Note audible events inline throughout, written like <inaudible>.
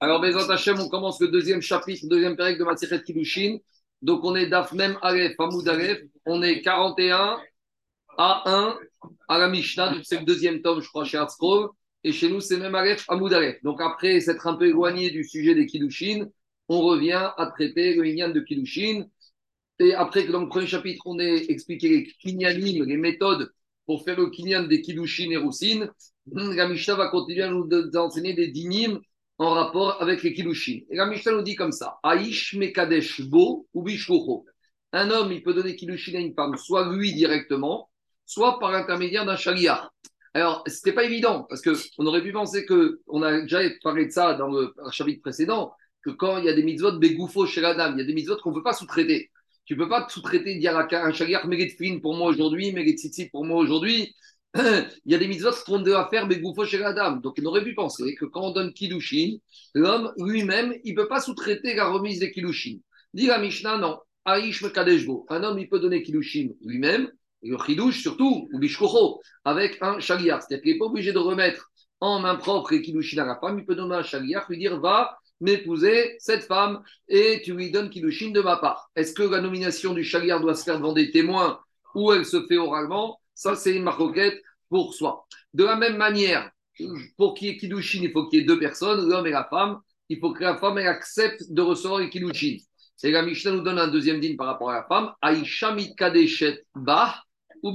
Alors, Bezat Hashem, on commence le deuxième chapitre, deuxième période de Matzichet Kiddushin. Donc, on est Daf Aleph, Hamoud Aleph. On est 41 à 1 à la Mishnah. C'est le deuxième tome, je crois, chez Hartzkrov. Et chez nous, c'est même Aleph, Hamoud Aleph. Donc, après s'être un peu éloigné du sujet des Kiddushin, on revient à traiter le Inyan de Kiddushin. Et après que dans le premier chapitre, on ait expliqué les kinyanim, les méthodes pour faire le kinyan des Kiddushin et Roussine, la Mishnah va continuer à nous enseigner des dinim en rapport avec les Kiddushin. Et la Mishnah nous dit comme ça Aïsh Mekadesh Bo ou. Un homme, il peut donner Kiddushin à une femme, soit lui directement, soit par l'intermédiaire d'un shaliach. Alors, ce n'était pas évident, parce qu'on aurait pu penser que, on a déjà parlé de ça dans le chapitre précédent, que quand il y a des mitzvot bégoufo chez la dame, il y a des mitzvot qu'on ne peut pas sous-traiter. Tu ne peux pas sous-traiter, dire à un shaliach, fin pour moi aujourd'hui, tzitzit pour moi aujourd'hui. <coughs> il y a des mitzvot qu'on doit faire bégoufo chez la dame. Donc, on aurait pu penser que quand on donne kiddushin, l'homme lui-même, il ne peut pas sous-traiter la remise des kiddushin. Dit la Mishnah, non. Aïsh Kadeshbo. Un homme, il peut donner kiddushin lui-même, et le chidouche surtout, ou bishkocho, avec un shaliach. C'est-à-dire qu'il n'est pas obligé de remettre en main propre les kiddushin à la femme, il peut donner un shaliach, lui dire, va m'épouser cette femme et tu lui donnes kiddushin de ma part. Est-ce que la nomination du shaliach doit se faire devant des témoins ou elle se fait oralement? Ça, c'est une maroquette pour soi. De la même manière, pour qu'il y ait Kiddushin, il faut qu'il y ait deux personnes, l'homme et la femme. Il faut que la femme accepte de recevoir les Kiddushin. Et la Mishnah nous donne un deuxième din par rapport à la femme. Aïcha kadeshet bah ou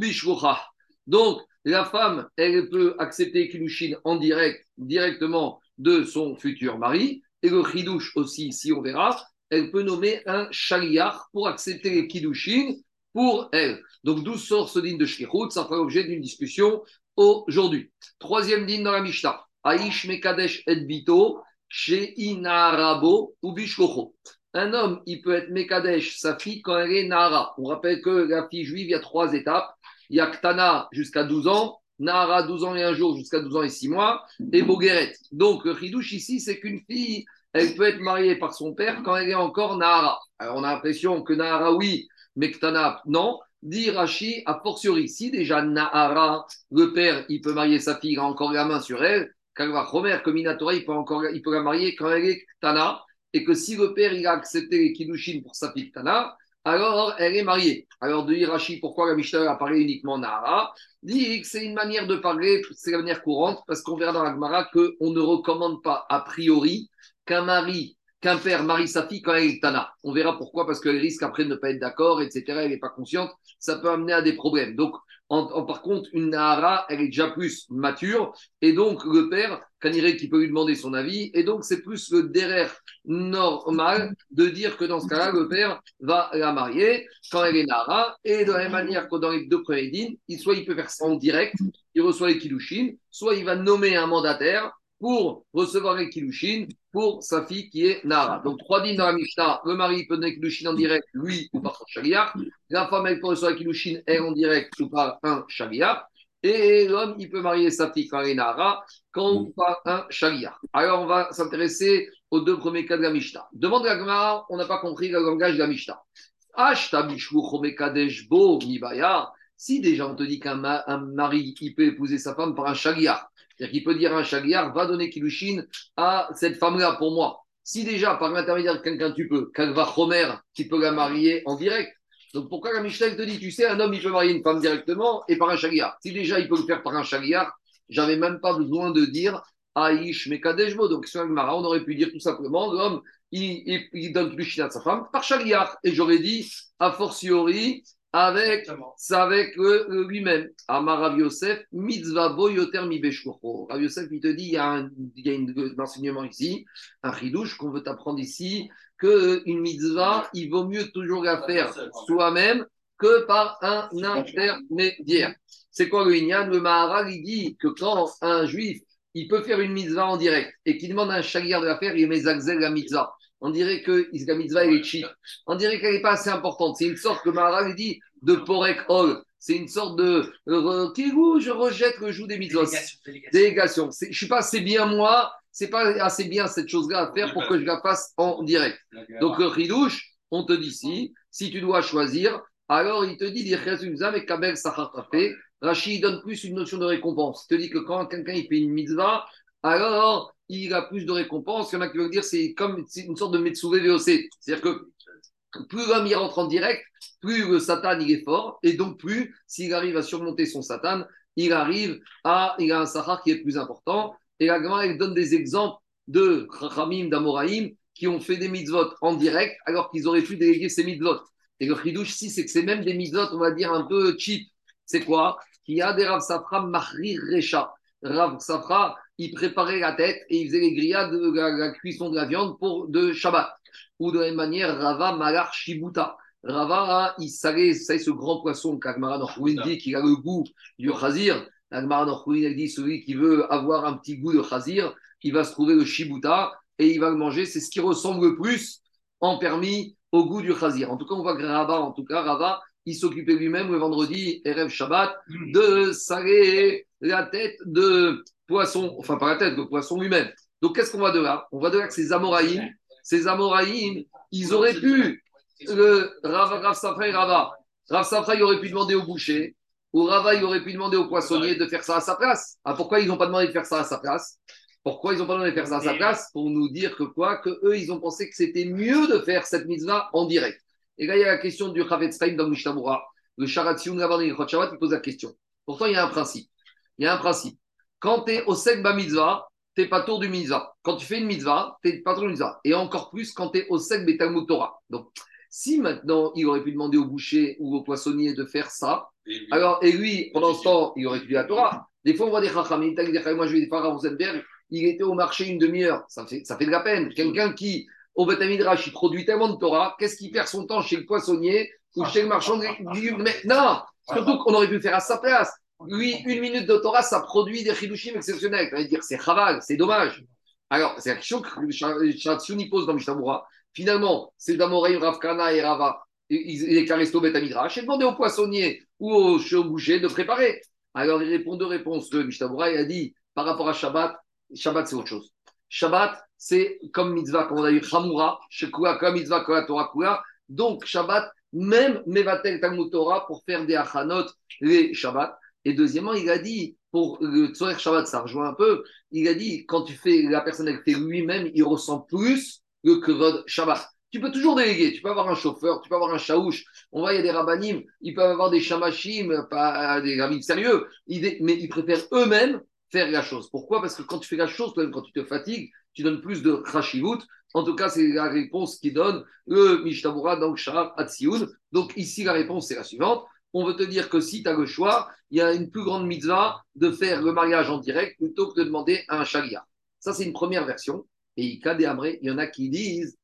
Donc, la femme, elle peut accepter Kiddushin en direct, directement de son futur mari. Et le Kiddush aussi, si on verra, elle peut nommer un Shaliach pour accepter les Kiddushin pour elle. Donc, d'où sort ce din de Shlichut Ça fera l'objet d'une discussion aujourd'hui. Troisième din dans la Mishnah. Aïsh Mekadesh et Bito, Inarabo ou Bishkocho. Un homme, il peut être Mekadesh, sa fille, quand elle est Nara. On rappelle que la fille juive, il y a trois étapes. Il y a jusqu'à 12 ans, Nara 12 ans et un jour jusqu'à 12 ans et 6 mois, et Bogeret. Donc, le ici, c'est qu'une fille, elle peut être mariée par son père quand elle est encore Nara. Alors, on a l'impression que Nara, oui, Mektana, non. Dit Rashi, a fortiori, si déjà Nahara, le père, il peut marier sa fille, il a encore la main sur elle, Kalva Romer, comme Inatora, il peut, encore, il peut la marier quand elle est Tana, et que si le père, il a accepté les Kiddushin pour sa fille Tana, alors elle est mariée. Alors de Hirachi, pourquoi la Mishnah a parlé uniquement Nahara? Dit que c'est une manière de parler, c'est la manière courante, parce qu'on verra dans la Gemara qu'on ne recommande pas a priori qu'un mari qu'un père marie sa fille quand elle est Tana. On verra pourquoi, parce qu'elle risque après de ne pas être d'accord, etc. Elle n'est pas consciente. Ça peut amener à des problèmes. Donc, en, par contre, une Nahara, elle est déjà plus mature. Et donc, le père, Kaniré, qui peut lui demander son avis. Et donc, c'est plus le derrière normal de dire que dans ce cas-là, le père va la marier quand elle est Nahara. Et de la même manière que dans les deux premiers dînes, soit il peut faire ça en direct, il reçoit les Kilushin, soit il va nommer un mandataire pour recevoir les Kilushin pour sa fille qui est Nara. Donc, trois dînes dans la Mishnah, le mari peut donner Kilushin en direct, lui ou par son Shaliach. La femme, elle peut recevoir Kilushin, elle en direct ou par un Shaliach. Et l'homme, il peut marier sa fille quand elle est Nara, quand par un Shaliach. Alors, on va s'intéresser aux deux premiers cas de la Mishnah. Demande la Gemara, on n'a pas compris le langage de la Mishnah. Si déjà on te dit qu'un mari qui peut épouser sa femme par un Shaliach, c'est-à-dire qu'il peut dire à un chagliar, va donner Kilushin à cette femme-là pour moi. Si déjà, par l'intermédiaire de quelqu'un, tu peux, Kalva Romer, qui peut la marier en direct. Donc pourquoi la Michel te dit, tu sais, un homme, il peut marier une femme directement et par un chagliar. Si déjà, il peut le faire par un chagliar, j'avais même pas besoin de dire Aïch Mekadejbo. Donc sur Mara, on aurait pu dire tout simplement, l'homme, il, il, donne Kilushin à sa femme par chagliar. Et j'aurais dit, a fortiori, avec, avec lui-même. Amar Rav Yosef, mitzvah bo yoter mi Rav Yosef, il te dit, il y a un, il y a un enseignement ici, un chidouche qu'on veut apprendre ici, qu'une mitzvah, il vaut mieux toujours la faire soi-même que par un intermédiaire. C'est quoi le Inyan? Le Maharal, il dit que quand un juif, il peut faire une mitzvah en direct et qu'il demande à un chalir de la faire, il met Zagzel la mitzvah on dirait que la mitzvah est cheap. On dirait qu'elle n'est pas assez importante. C'est une sorte que Maharal dit de porek ol. C'est une sorte de euh, je rejette le joug des mitzvahs. Délégation. Je ne suis pas assez bien moi, c'est pas assez bien cette chose-là à faire pour que je la fasse en direct. Donc le ridouche, on te dit si, si tu dois choisir, alors il te dit mais Kabel Rachid donne plus une notion de récompense. Il te dit que quand quelqu'un il fait une mitzvah, alors il a plus de récompenses. Il y en a qui veulent dire c'est comme une sorte de Metsouvé VOC. C'est-à-dire que plus l'homme rentre en direct, plus le Satan il est fort, et donc plus, s'il arrive à surmonter son Satan, il arrive à, il a un Sahar qui est plus important. Et la Gemara, donne des exemples de Chachamim, d'Amoraïm, qui ont fait des mitzvot en direct, alors qu'ils auraient pu déléguer ces mitzvot. Et le chidouche si c'est que c'est même des mitzvot, on va dire, un peu cheap. C'est quoi? Qu'il y a des Rav Safra Mahrir Recha. Rav Safra, il préparait la tête et il faisait les grillades de la, cuisson de la viande pour de Shabbat. Ou de la même manière, Rava Malar Shibuta. Rava, il salait, ce grand poisson qu'Agmara Norchouin dit qu'il a le goût du chazir. Agmara Norchouin dit celui qui veut avoir un petit goût de chazir, il va se trouver le Shibuta et il va le manger. C'est ce qui ressemble le plus en permis au goût du chazir. En tout cas, on voit que Rava, en tout cas, Rava, il s'occupait lui-même le vendredi, Erev Shabbat, de saler la tête de poisson, enfin pas la tête, de poisson lui-même. Donc qu'est-ce qu'on va de là? On va de là que ces Amoraïm, ces Amoraïm, ils auraient pu, le Rav, Rav Safra et Rava, Rav Safra, il aurait pu demander au boucher, ou Rava, il aurait pu demander au poissonnier de faire ça à sa place. Ah, pourquoi ils n'ont pas demandé de faire ça à sa place? Pourquoi ils n'ont pas demandé de faire ça à sa place? Pour nous dire que quoi? Que eux, ils ont pensé que c'était mieux de faire cette mise-là en direct. Et là, il y a la question du Chavetzraim dans Mishnamura. Le Sharatzion, avant il pose la question. Pourtant, il y a un principe. Il y a un principe. Quand tu es au Sek Mitzvah, tu n'es pas tour du mitzvah. Quand tu fais une mitzvah, tu n'es pas tour du mitzvah. Et encore plus quand tu es au Sek Betalmud Torah. Donc, si maintenant il aurait pu demander au boucher ou au poissonnier de faire ça, alors, et lui, pendant ce temps, il aurait étudié la Torah. Des fois, on voit des chachamim, moi je vais faire à Rosenberg, il était au marché une demi-heure. Ça fait, ça fait de la peine. Quelqu'un qui, au Betamidrash, il produit tellement de Torah, qu'est-ce qu'il perd son temps chez le poissonnier ou chez le marchand de... Mais non Surtout qu'on aurait pu faire à sa place. Lui, une minute de Torah, ça produit des chidushim exceptionnels. Dire c'est chaval, c'est dommage. Alors, c'est la question que Shatsiuni pose dans Mishnah Finalement, c'est d'Amoreim, Ravkana et Rava. Il est caresто Betamidrash. Et demandé au poissonnier ou au boucher de préparer. Alors, il répond deux réponses. Le Mishnah a dit par rapport à Shabbat, Shabbat, c'est autre chose. Shabbat, c'est comme mitzvah, comme on a eu Hamura, Shekua, comme mitzvah, comme Torah Kula. Donc, Shabbat, même Mevatel Talmud Torah pour faire des achanot, les Shabbat. Et deuxièmement, il a dit, pour le Tzorer Shabbat, ça rejoint un peu, il a dit, quand tu fais la personne avec lui-même, il ressent plus le Kevod Shabbat. Tu peux toujours déléguer, tu peux avoir un chauffeur, tu peux avoir un chaouche. On voit, il y a des rabbinim, ils peuvent avoir des shamashim, pas des rabbins sérieux, mais ils préfèrent eux-mêmes faire la chose. Pourquoi? Parce que quand tu fais la chose, toi-même, quand tu te fatigues, tu donnes plus de khashivut. En tout cas, c'est la réponse qui donne le Mishtabura dans Shah Atsioun. Donc ici, la réponse, c'est la suivante on veut te dire que si tu as le choix, il y a une plus grande mitzvah de faire le mariage en direct plutôt que de demander à un sharia. Ça, c'est une première version. Et il y en a qui disent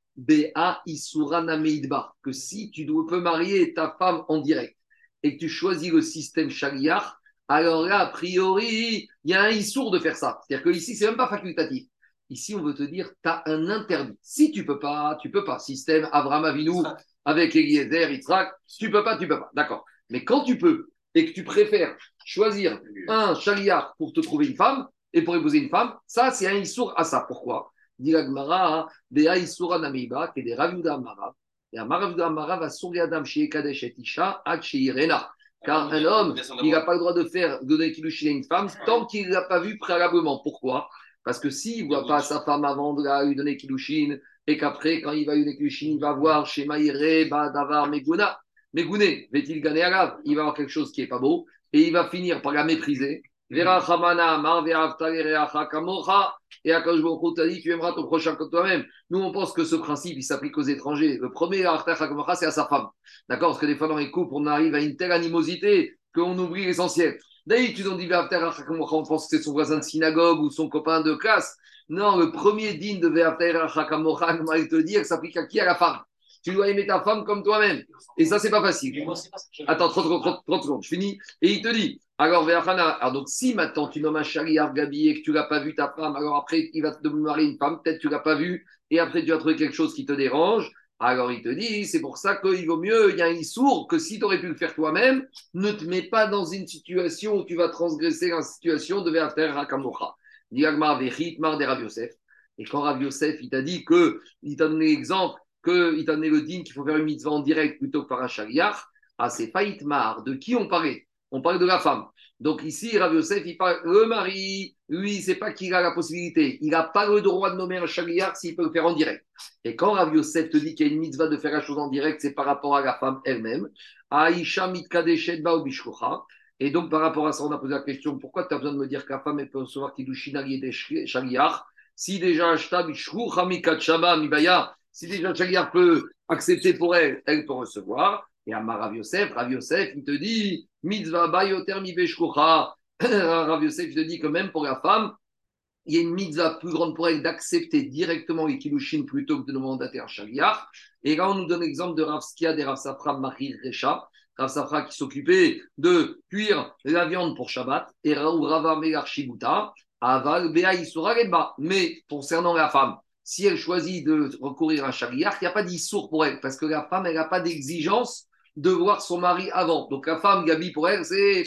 Isurana Meidba, que si tu peux marier ta femme en direct et que tu choisis le système sharia, alors là, a priori, il y a un issour de faire ça. C'est-à-dire que ici, c'est même pas facultatif. Ici, on veut te dire, tu as un interdit. Si tu peux pas, tu peux pas. Système Abraham Avinu avec Eliezer, Yitzhak, tu peux pas, tu peux pas. D'accord. Mais quand tu peux et que tu préfères choisir un chariard pour te trouver une femme et pour épouser une femme, ça, c'est un issour à ça. Pourquoi? Dit l'agmara, des issour anamiba, qui est des ravuda amara. Et un maravda amara va sourire Adam chez Kadesh et Isha, Irena. Car un homme, il n'a pas le droit de faire donner kilouchi à une femme tant qu'il ne l'a pas vu préalablement. Pourquoi? Parce que s'il ne voit pas sa femme avant de lui donner kilouchine, et qu'après, quand il va lui donner kilouchine, il va voir chez Maïre, Badavar, Meguna, mais Gouné, va-t-il gagner à Il va avoir quelque chose qui n'est pas beau et il va finir par la mépriser. Et Akash t'a dit tu aimeras ton prochain comme toi-même. Nous, on pense que ce principe, il s'applique aux étrangers. Le premier, c'est à sa femme. D'accord? Parce que des fois, dans les couples, on arrive à une telle animosité qu'on oublie l'essentiel. D'ailleurs, tu dis on pense que c'est son voisin de synagogue ou son copain de classe. Non, le premier digne de Ve'after il te dire que s'applique à qui? À la femme. Tu dois aimer ta femme comme toi-même. Et ça, c'est pas facile. Attends, 30, 30, secondes, je finis. Et il te dit, alors, alors donc si maintenant tu nommes un chariard Gabi et que tu l'as pas vu ta femme, alors après il va te marier une femme, peut-être tu l'as pas vu, et après tu vas trouver quelque chose qui te dérange. Alors il te dit, c'est pour ça qu'il vaut mieux, il y a un sourd que si tu aurais pu le faire toi-même, ne te mets pas dans une situation où tu vas transgresser la situation de faire Hakamocha. Diagmar Vechit, Mar de Rav Yosef. Et quand Rav Yosef, il t'a dit que, il t'a donné l'exemple qu'il t'a donné le din qu'il faut faire une mitzvah en direct plutôt que par un chariar, ah, c'est Faïtmar. De qui on parlait? On parlait de la femme. Donc ici, Rav Yosef, il parle, le mari, lui, c'est pas qu'il a la possibilité, il n'a pas le droit de nommer un chagriar s'il peut le faire en direct. Et quand Rav Yosef te dit qu'il y a une mitzvah de faire la chose en direct, c'est par rapport à la femme elle-même. Aïcha mitkadeshet bishkocha. Et donc, par rapport à ça, on a posé la question pourquoi tu as besoin de me dire que la femme elle peut recevoir Kiddushinari et des chagriar Si déjà Ashta bishkocha mikachaba mibaya, si déjà chagriar peut accepter pour elle, elle peut recevoir. Et à Rav Yosef, Rav Yosef, il te dit mitzvah bayoter mi <clears throat> Rav Yosef, te dis que même pour la femme, il y a une mitzvah plus grande pour elle d'accepter directement les kilushin plutôt que de demander un shaliach. Et là, on nous donne l'exemple de Rav Skia et Rav Safra Mahir Recha. Rav Safra qui s'occupait de cuire la viande pour Shabbat et Rav Rava Shibuta. Aval Bea Mais concernant la femme, si elle choisit de recourir à shaliach, il n'y a pas d'issour pour elle parce que la femme, elle n'a pas d'exigence de voir son mari avant. Donc la femme, Gabi, pour elle, c'est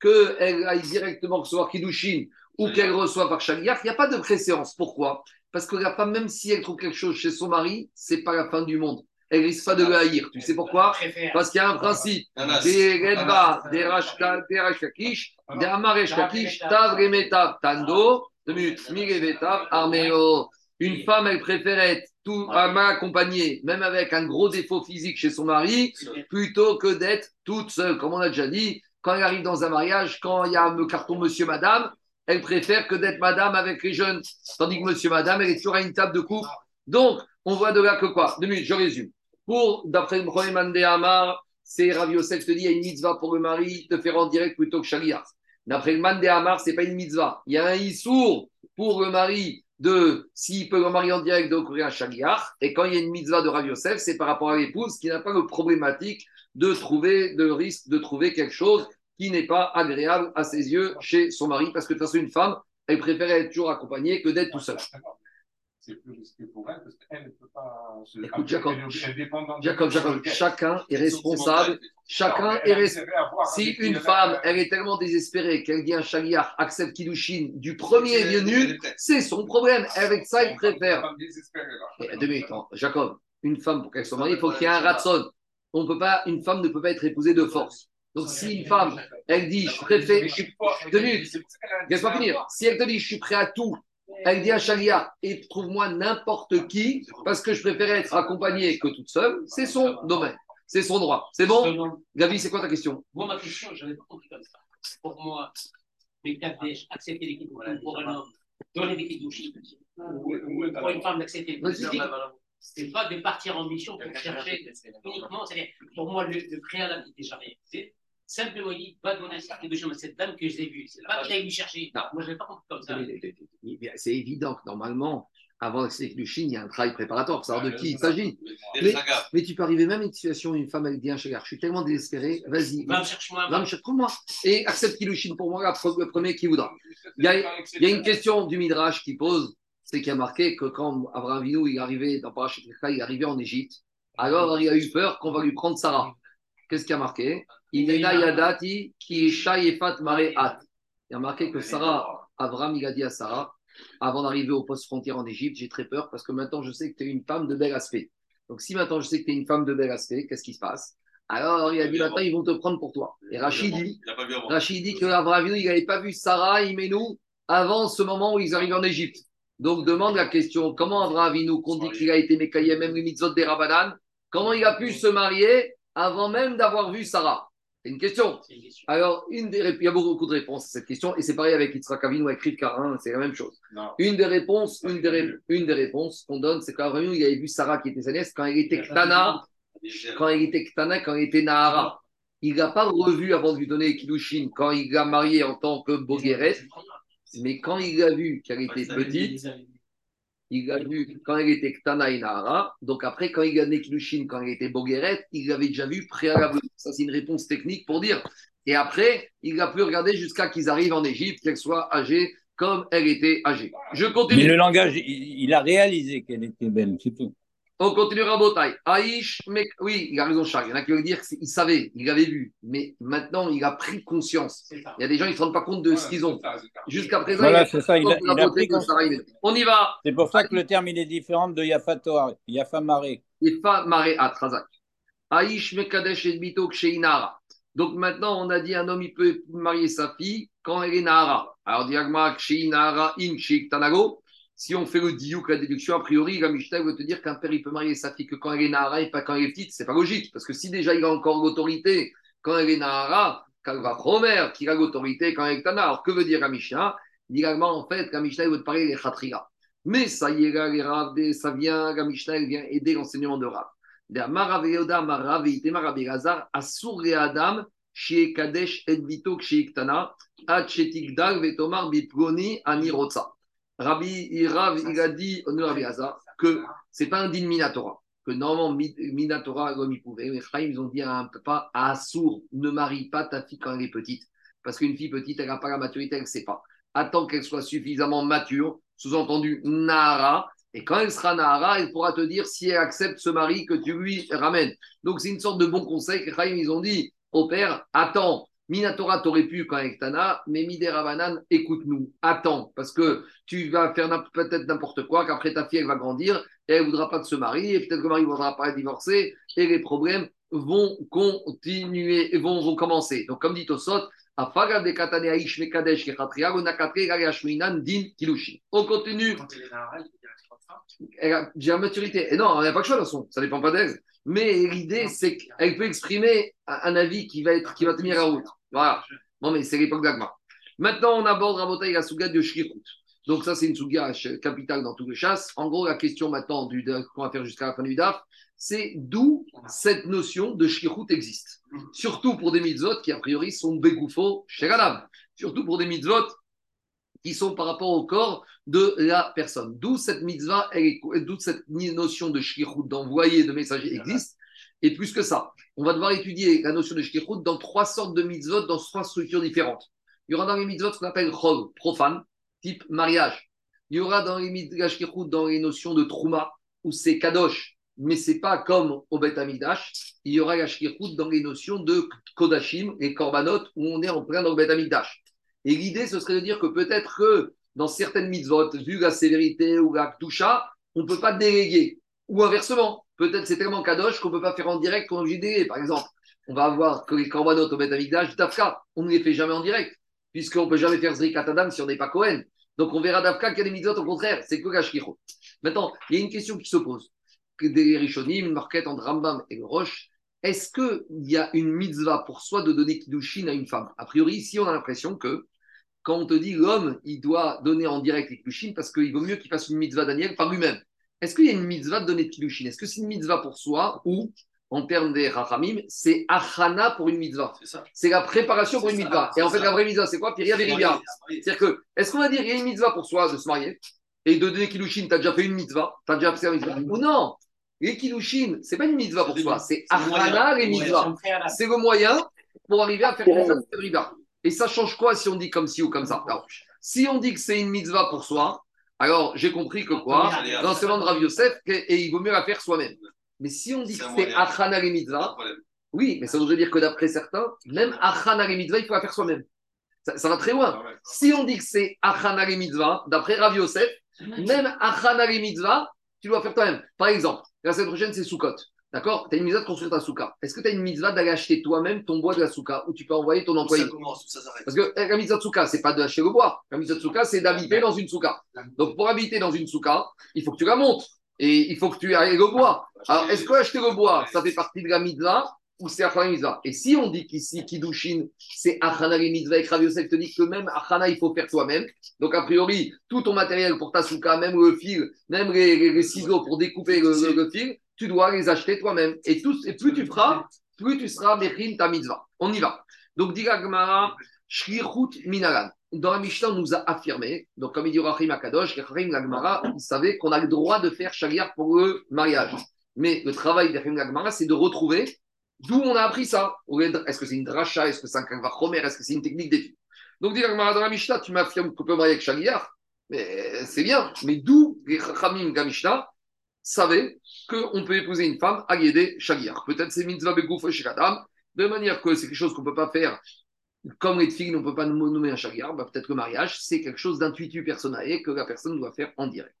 qu'elle aille directement recevoir Kiddushin ou qu'elle reçoive par Shaliach, il n'y a pas de préséance. Pourquoi? Parce que la femme, même si elle trouve quelque chose chez son mari, c'est pas la fin du monde. Elle risque pas de le haïr. Tu sais pourquoi? Parce qu'il y a un principe. Une femme, elle préfère être tout à main accompagnée, même avec un gros défaut physique chez son mari, plutôt que d'être toute seule. Comme on a déjà dit, quand elle arrive dans un mariage, quand il y a le carton monsieur, madame, elle préfère que d'être madame avec les jeunes. Tandis que monsieur, madame, elle est toujours à une table de couple. Donc, on voit de là que quoi? Deux minutes, je résume. Pour, d'après le premier Mandé Amar, c'est Rav Yosef te dit, il y a une mitzvah pour le mari de faire en direct plutôt que Sharia. D'après le Mandé Amar, ce n'est pas une mitzvah. Il y a un issour pour le mari de s'il peut le marier en direct recourir à Shaliach. Et quand il y a une mitzvah de Rav Yosef, c'est par rapport à l'épouse qui n'a pas le problématique de trouver, de risque de trouver quelque chose qui n'est pas agréable à ses yeux chez son mari. Parce que de toute façon, une femme, elle préfère être toujours accompagnée que d'être tout seul c'est plus risqué pour elle parce qu'elle ne peut pas se. Écoute, Jacob, Jacob, Jacob, chacun est responsable. Chacun est responsable. Si une femme, elle est tellement désespérée qu'elle dit un chaliar, accepte Kiddushin du premier venu, c'est son problème. Avec ça, il préfère. Deux minutes, Jacob, une femme, pour qu'elle soit mariée, il faut qu'il y ait un ratson. On peut pas, une femme ne peut pas être épousée de force. Donc, si une femme, elle dit, je préfère. Deux minutes, laisse-moi finir. Si elle te dit, je suis prêt à tout elle dit à Chalia, et trouve-moi n'importe qui, parce que je préfère être accompagné que toute seule, c'est son domaine, c'est son droit. C'est bon? Gavi, c'est quoi ta question? Moi, ma question, je n'avais pas compris comme ça. Pour moi, les accepter l'équipe pour un homme, donner des kidouchis, pour une femme d'accepter c'est pas de partir en mission pour chercher uniquement, c'est-à-dire, pour moi, le, le préalable est déjà réalisé, Simplement, il dit, va chose à cette dame que je l'ai vue. C'est pas qu'il aille lui chercher. Non. Moi, je n'ai pas compris comme ça. C'est évident que normalement, avant le du Chine, il y a un travail préparatoire pour savoir de qui il s'agit. Mais, mais, tu peux arriver même à une situation où une femme elle dit un je suis tellement désespéré, vas-y. Va me chercher moi. Va me chercher moi. Et accepte Kilushin pour moi, le premier qui voudra. Il y, a, il y a une question du Midrash qui pose, c'est qu'il a marqué que quand Abraham Vinou il est arrivé dans Parashat il est arrivé en Égypte, alors il a eu peur qu'on va lui prendre Sarah. Qu'est-ce qui a marqué? Inena Yadati qui Mare At. Il a marqué que Sarah, Avram, il a dit à Sarah, avant d'arriver au poste frontière en Égypte, j'ai très peur parce que maintenant je sais que tu es une femme de bel aspect. Donc si maintenant je sais que tu es une femme de bel aspect, qu'est-ce qui se passe? Alors il a dit maintenant ils vont te prendre pour toi. Et Rachid dit, Rachid dit que Avram, il n'avait pas vu Sarah, nous avant ce moment où ils arrivent en Égypte. Donc demande la question comment Abraham Avinu, qu'on dit qu'il a été mécaillé même le mitzvot des Rabanan, comment il a pu se marier avant même d'avoir vu Sarah? Une question. Alors, une des il y a beaucoup de réponses à cette question, et c'est pareil avec Yitzhak Avinu, avec Rivka, hein, c'est la même chose. Une des réponses, une des, une des réponses qu'on donne, c'est qu'Avraham, il avait vu Sarah qui était sa nièce quand elle était Ktana, quand elle était Ktana, quand elle était Nahara. Il n'a pas revu avant de lui donner Kiddushin quand il l'a mariée en tant que Bogueret, mais quand il a vu qu'elle était petite, il a vu quand elle était Ktana et Nahara. Donc après, quand il a né quand elle était Bogueret, il l'avait déjà vu préalablement. Ça, c'est une réponse technique pour dire. Et après, il a pu regarder jusqu'à qu'ils arrivent en Égypte, qu'elle soit âgée comme elle était âgée. Je continue. Mais le langage, il, a réalisé qu'elle était belle, c'est tout. On continue Rabotai. Aïch, mais oui, il a raison, Charles. Il y en a qui veulent dire qu'il savait, il avait vu. Mais maintenant, il a pris conscience. Il y a des gens, ils ne se rendent pas compte de ce qu'ils ont. Jusqu'à présent, voilà, c'est ça. Il a, il a pris On y va. C'est pour ça que le terme, il est différent de Yafatoire, Yafa Maré. Yafa Maré à Trazak. Aïch, Mekadesh et Bito Kseinara. Donc maintenant, on a dit un homme, il peut marier sa fille quand elle est Nahara. Alors, diagma, Kshi, Nahara, In, Tanago. Si on fait le diouk, la déduction, a priori, la Mishnah veut te dire qu'un père, il peut marier sa fille que quand elle est Nahara et pas quand elle est petite. C'est pas logique. Parce que si déjà il a encore l'autorité quand elle est Nahara, va Romer, qui a l'autorité quand elle est Tana. Alors, que veut dire la Mishnah? Directement, en fait, la Mishnah veut te parler des Khatriga. Mais ça y est, les Rav, ça vient, la Mishnah, vient aider l'enseignement de Rav. Rabbi Rav, il a dit, Rabbi Hazar, que c'est pas un din Minatora, que normalement Minatora, comme il pouvait, mais ils ont dit à un papa, à Assour, ne marie pas ta fille quand elle est petite, parce qu'une fille petite, elle n'a pas la maturité, elle ne sait pas. Attends qu'elle soit suffisamment mature, sous-entendu Nahara, et quand elle sera Nahara, elle pourra te dire si elle accepte ce mari que tu lui ramènes. Donc c'est une sorte de bon conseil que ils ont dit au père, attends, Minatora t'aurais pu quand avec Tana, mais Midera écoute-nous, attends, parce que tu vas faire peut-être n'importe quoi, qu'après ta fille elle va grandir, et elle voudra pas de se marier, et peut-être que le mari ne voudra pas divorcé, et les problèmes vont continuer, vont recommencer. Donc comme dit Tosot, on continue. Elle a déjà maturité. Et non, elle n'a pas le choix, de toute ça dépend pas d'elle. Mais l'idée, c'est qu'elle peut exprimer un avis qui va, être, qui va tenir à route. Voilà. Bon, mais c'est l'époque d'Agma. Maintenant, on aborde Rabotaï la Souga de Shkirut. Donc, ça, c'est une Souga capitale dans tous les chasses. En gros, la question maintenant qu'on va faire jusqu'à la fin du DAF, c'est d'où cette notion de Shkirut existe. Surtout pour des mitzvot qui, a priori, sont bégoufo chez la Surtout pour des mitzvot qui sont par rapport au corps de la personne. D'où cette mitzvah, d'où cette notion de shkirut, d'envoyer de messager existe. Et plus que ça, on va devoir étudier la notion de shkirut dans trois sortes de mitzvot, dans trois structures différentes. Il y aura dans les mitzvot ce qu'on appelle chol, profane, type mariage. Il y aura dans les mitzvot dans les notions de trouma, où c'est kadosh, mais c'est pas comme au Bet Amidash. Il y aura la dans les notions de kodashim, les korbanot, où on est en plein dans le Bet. Et l'idée, ce serait de dire que peut-être que dans certaines mitzvot, vu la sévérité ou la toucha, on ne peut pas déléguer. Ou inversement, peut-être c'est tellement kadosh qu'on ne peut pas faire en direct qu'on est obligé Par exemple, on va avoir que les korbanot au Betamikdash, Dafka, on ne les fait jamais en direct, puisqu'on ne peut jamais faire Zrikat Adam si on n'est pas Cohen. Donc on verra Dafka qu'il y a des mitzvot, au contraire, c'est que Gashkiro. Maintenant, il y a une question qui se pose. Des Rishonim, marquette entre Rambam et Roche, est-ce qu'il y a une mitzvah pour soi de donner Kiddushin à une femme? A priori, ici, on a l'impression que quand on te dit l'homme, il doit donner en direct les kiddushin parce qu'il vaut mieux qu'il fasse une mitzvah Daniel par lui-même. Est-ce qu'il y a une mitzvah de donner de kiddushin? Est-ce que c'est une mitzvah pour soi ou, en termes des rachamim, c'est achana pour une mitzvah? C'est la préparation pour une mitzvah. Et en fait, la vraie mitzvah, c'est quoi? Piria Veribia. C'est-à-dire que, est-ce qu'on va dire qu'il y a une mitzvah pour soi de se marier et de donner kiddushin, tu as déjà fait une mitzvah? Tu as déjà fait une mitzvah? Ou non? Les kiddushin, c'est pas une mitzvah pour soi, c'est achana les mitzvahs. C'est le moyen pour arriver à faire une mitzvah. Et ça change quoi si on dit comme ci ou comme ça? Si on dit que c'est une mitzvah pour soi, alors j'ai compris que quoi? Dans ce monde de Rav Yosef, et il vaut mieux la faire soi-même. Mais si on dit que c'est achana les mitzvah, oui, mais ça voudrait dire que d'après certains, même achana les mitzvah, il faut la faire soi-même. Ça, va très loin. Si on dit que c'est achana les mitzvah, d'après Rav Yosef, même achana les mitzvah, tu dois faire toi-même. Par exemple, la semaine prochaine, c'est Sukkot. D'accord? Tu as une mitzvah de construire ta souka. Est-ce que tu as une mitzvah d'aller acheter toi-même ton bois de la souka ou tu peux envoyer ton employé ça commence, ça Parce que eh, la mitzvah de souka, ce n'est pas d'acheter le bois. La mitzvah de souka, c'est d'habiter dans une souka. Donc pour habiter dans une souka, il faut que tu la montes et il faut que tu ailles le bois. Alors est-ce que acheter le bois, ça fait partie de la mitzvah ou c'est Achana Mitzvah? Et si on dit qu'ici, Kiddushin, c'est Achana Mitzvah, et Rav Yosef te dit que même Achana, il faut faire toi-même. Donc, a priori, tout ton matériel pour ta souka, même le fil, même les, ciseaux pour découper le fil, tu dois les acheter toi-même. Et, plus tu feras, plus tu seras Mechin ta mitzvah. On y va. Donc, dit Gmara, Shrichut Minalan. Dans la Mishnah, on nous a affirmé, donc comme il dit Rachim Akadosh, Rachim Gmara, vous savez qu'on a le droit de faire Shaliar pour le mariage. Mais le travail d'Rachim Gmara, c'est de retrouver d'où on a appris ça. Est-ce que c'est une dracha? Est-ce que c'est un kavachomer Est-ce que c'est une technique d'étude? Donc, dit Gmara, dans la Mishnah, tu m'affirmes qu'on peut marier avec Shaliar. Mais c'est bien. Mais d'où Gamishna savaient qu'on peut épouser une femme à Yédé Shagir. Peut-être c'est mitzvah begouf shikadam, de manière que c'est quelque chose qu'on ne peut pas faire comme les filles, on ne peut pas nommer un Shagir, bah, peut-être que le mariage, c'est quelque chose d'intuitu personnel que la personne doit faire en direct.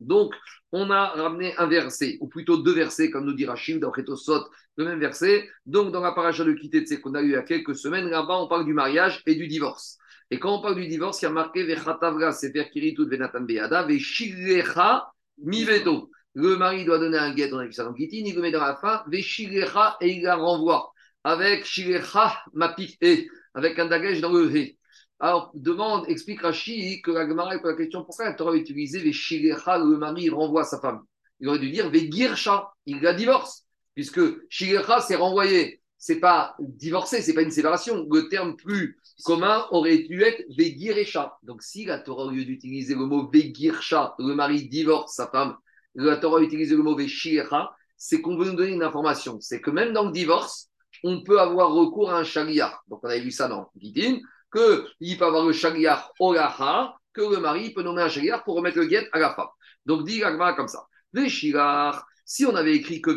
Donc, on a ramené un verset, ou plutôt deux versets, comme nous dit Rachid, dans Sot, le même verset. Donc, dans la paracha de Kitetse qu'on a eu il y a quelques semaines, là-bas, on parle du mariage et du divorce. Et quand on parle du divorce, il y a marqué Vechatavra, Sefer Kiritut Venatan Beada, Veshilecha Miveto. Le mari doit donner un guet, dans Kitin, il le met dans la fin, Veshilecha, et il la renvoie. Avec Shilecha Mapik E, avec un dagage dans le He. Alors, demande, explique Rashi que la Gemara pour la question pourquoi la Torah utilisé Veshilecha, le mari renvoie sa femme? Il aurait dû dire Vegirsha, il la divorce, puisque Shilecha s'est renvoyé c'est pas divorcer, c'est pas une séparation. Le terme plus commun aurait dû être Vegiresha. Donc, si la Torah, au lieu d'utiliser le mot Vegirsha, le mari divorce sa femme, la Torah utilise le mot Veshirecha, c'est qu'on veut nous donner une information. C'est que même dans le divorce, on peut avoir recours à un shaliach. Donc, on avait vu ça dans Gidin, qu'il peut avoir le shaliach Olaha, que le mari peut nommer un shaliach pour remettre le guet à la femme. Donc, dit comme ça. Veshilach, si on avait écrit que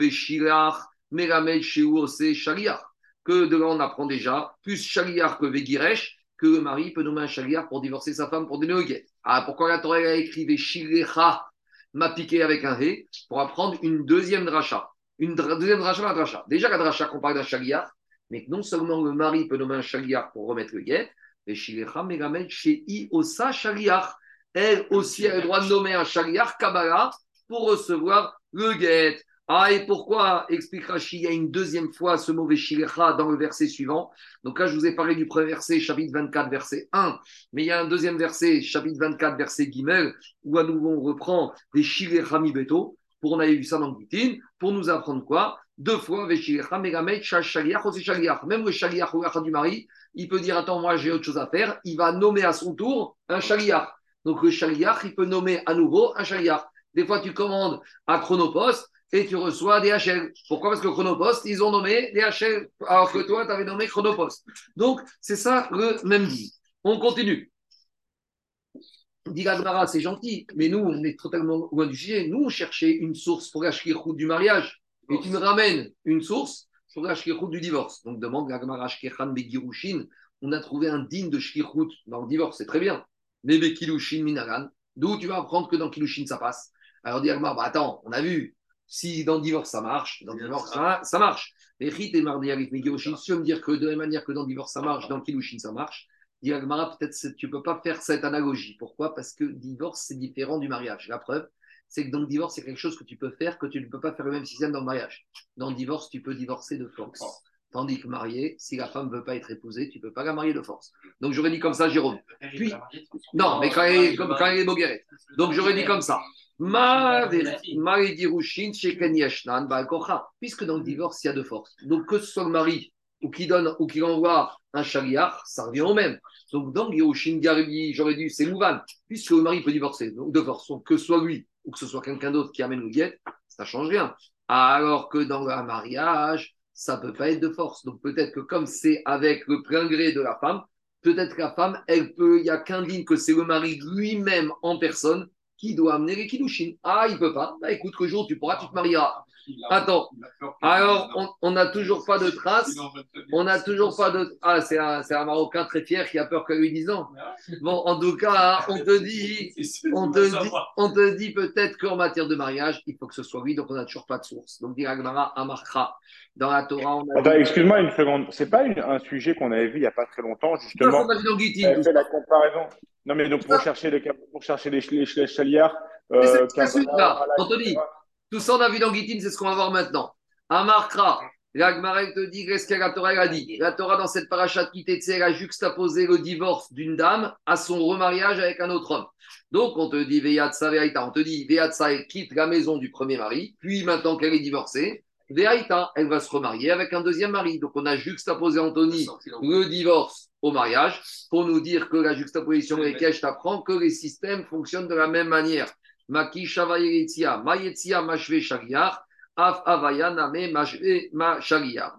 Veshilach, Meramed c'est Shaliach. Que de là, on apprend déjà, plus Shaliach que Vegiresh, que le mari peut nommer un Shaliach pour divorcer sa femme pour donner au guet. Ah, pourquoi la Torah a écrit Veshilecha, m'a piqué avec un He, pour apprendre une deuxième dracha? Une deuxième dracha, la dracha. Déjà, la dracha qu'on parle d'un Shaliach, mais que non seulement le mari peut nommer un Shaliach pour remettre le guet, Veshilecha, Meramed Shei Osa Shaliach. Elle aussi a le droit de nommer un Shaliach Kabbalah pour recevoir le guet. Ah, et pourquoi, explique Rashi, une deuxième fois ce mauvais shilecha dans le verset suivant. Donc là, je vous ai parlé du premier verset, chapitre 24, verset 1. Mais il y a un deuxième verset, chapitre 24, verset Gimel, où à nouveau on reprend des shilecha beto. Pour, on avait vu ça dans Goutin, pour nous apprendre quoi? Deux fois, veshilecha megamet. Même le shaliach du mari, il peut dire Attends, moi j'ai autre chose à faire. Il va nommer à son tour un shaliach. Donc le shaliach, il peut nommer à nouveau un shaliach. Des fois, tu commandes à Chronopost et tu reçois des HL. Pourquoi? Parce que Chronopost, ils ont nommé des HL, alors que toi, tu avais nommé Chronopost. Donc, c'est ça le même dit. On continue. Dit c'est gentil, mais nous, on est totalement loin du sujet. Nous, on cherchait une source pour route du mariage. Et tu me ramènes une source pour route du divorce. Donc, demande Gagmara Shkechan Begirushin. On a trouvé un digne de shkirut dans le divorce, c'est très bien. Mais Bekilushin Minagan. D'où tu vas apprendre que dans Kilushin ça passe? Alors, dit bah attends, on a vu, si dans le divorce ça marche, dans le divorce ça, ça marche. Mais si tu veux me dire que de la même manière que dans le divorce ça marche, dans le kilushin ça marche, peut-être que tu ne peux pas faire cette analogie. Pourquoi? Parce que divorce c'est différent du mariage. La preuve, c'est que dans le divorce c'est quelque chose que tu peux faire que tu ne peux pas faire le même système dans le mariage. Dans le divorce, tu peux divorcer de force. Tandis que marié, si la femme ne veut pas être épousée, tu ne peux pas la marier de force. Donc j'aurais dit comme ça, Jérôme. Puis, non, mais quand elle, est, quand elle est Donc j'aurais dit comme ça. Puisque dans le divorce, il y a de force. Donc, que ce soit le mari ou qui donne ou qui envoie un chariard, ça revient au même. Donc, dans Yerushin Garbi, j'aurais dit, c'est Mouvan, puisque le mari peut divorcer donc de force. Donc, que ce soit lui ou que ce soit quelqu'un d'autre qui amène le guet, ça ne change rien. Alors que dans le mariage, ça ne peut pas être de force. Donc, peut-être que comme c'est avec le plein gré de la femme, peut-être que la femme, elle peut, il n'y a qu'un digne que c'est le mari lui-même en personne qui doit amener les kilouchines. Ah, il peut pas. Bah écoute, que jour tu pourras, tu te marieras. Attends. Alors, on n'a toujours pas de traces. On n'a toujours pas de. Ah, c'est un, un, Marocain très fier qui a peur que lui dise non. Bon, en tout cas, on te dit, on te dit, on te dit peut-être qu'en matière de mariage, il faut que ce soit lui, donc on n'a toujours pas de source. Donc, dit Amarkra. Dans la Torah, on a. Excuse-moi une seconde. C'est pas un sujet qu'on avait vu il n'y a pas très longtemps, justement. On a fait la comparaison. Non, mais donc pour chercher les, pour chercher les, les, les chaliards. Euh, là, Anthony, tout ça on a vu dans Gitin, c'est ce qu'on va voir maintenant. Amarkra, l'Agmarek te dit qu'est-ce que la Torah a dit? La Torah, dans cette parachat Kitetse, elle a juxtaposé le divorce d'une dame à son remariage avec un autre homme. Donc on te dit Veyatsa Veyaita, on te dit Veyatsa quitte la maison du premier mari, puis maintenant qu'elle est divorcée, Veyaita, elle va se remarier avec un deuxième mari. Donc on a juxtaposé Anthony le divorce au mariage pour nous dire que la juxtaposition avec laquelle je t'apprends que les systèmes fonctionnent de la même manière. Maki Mayetia Af Avaya Name.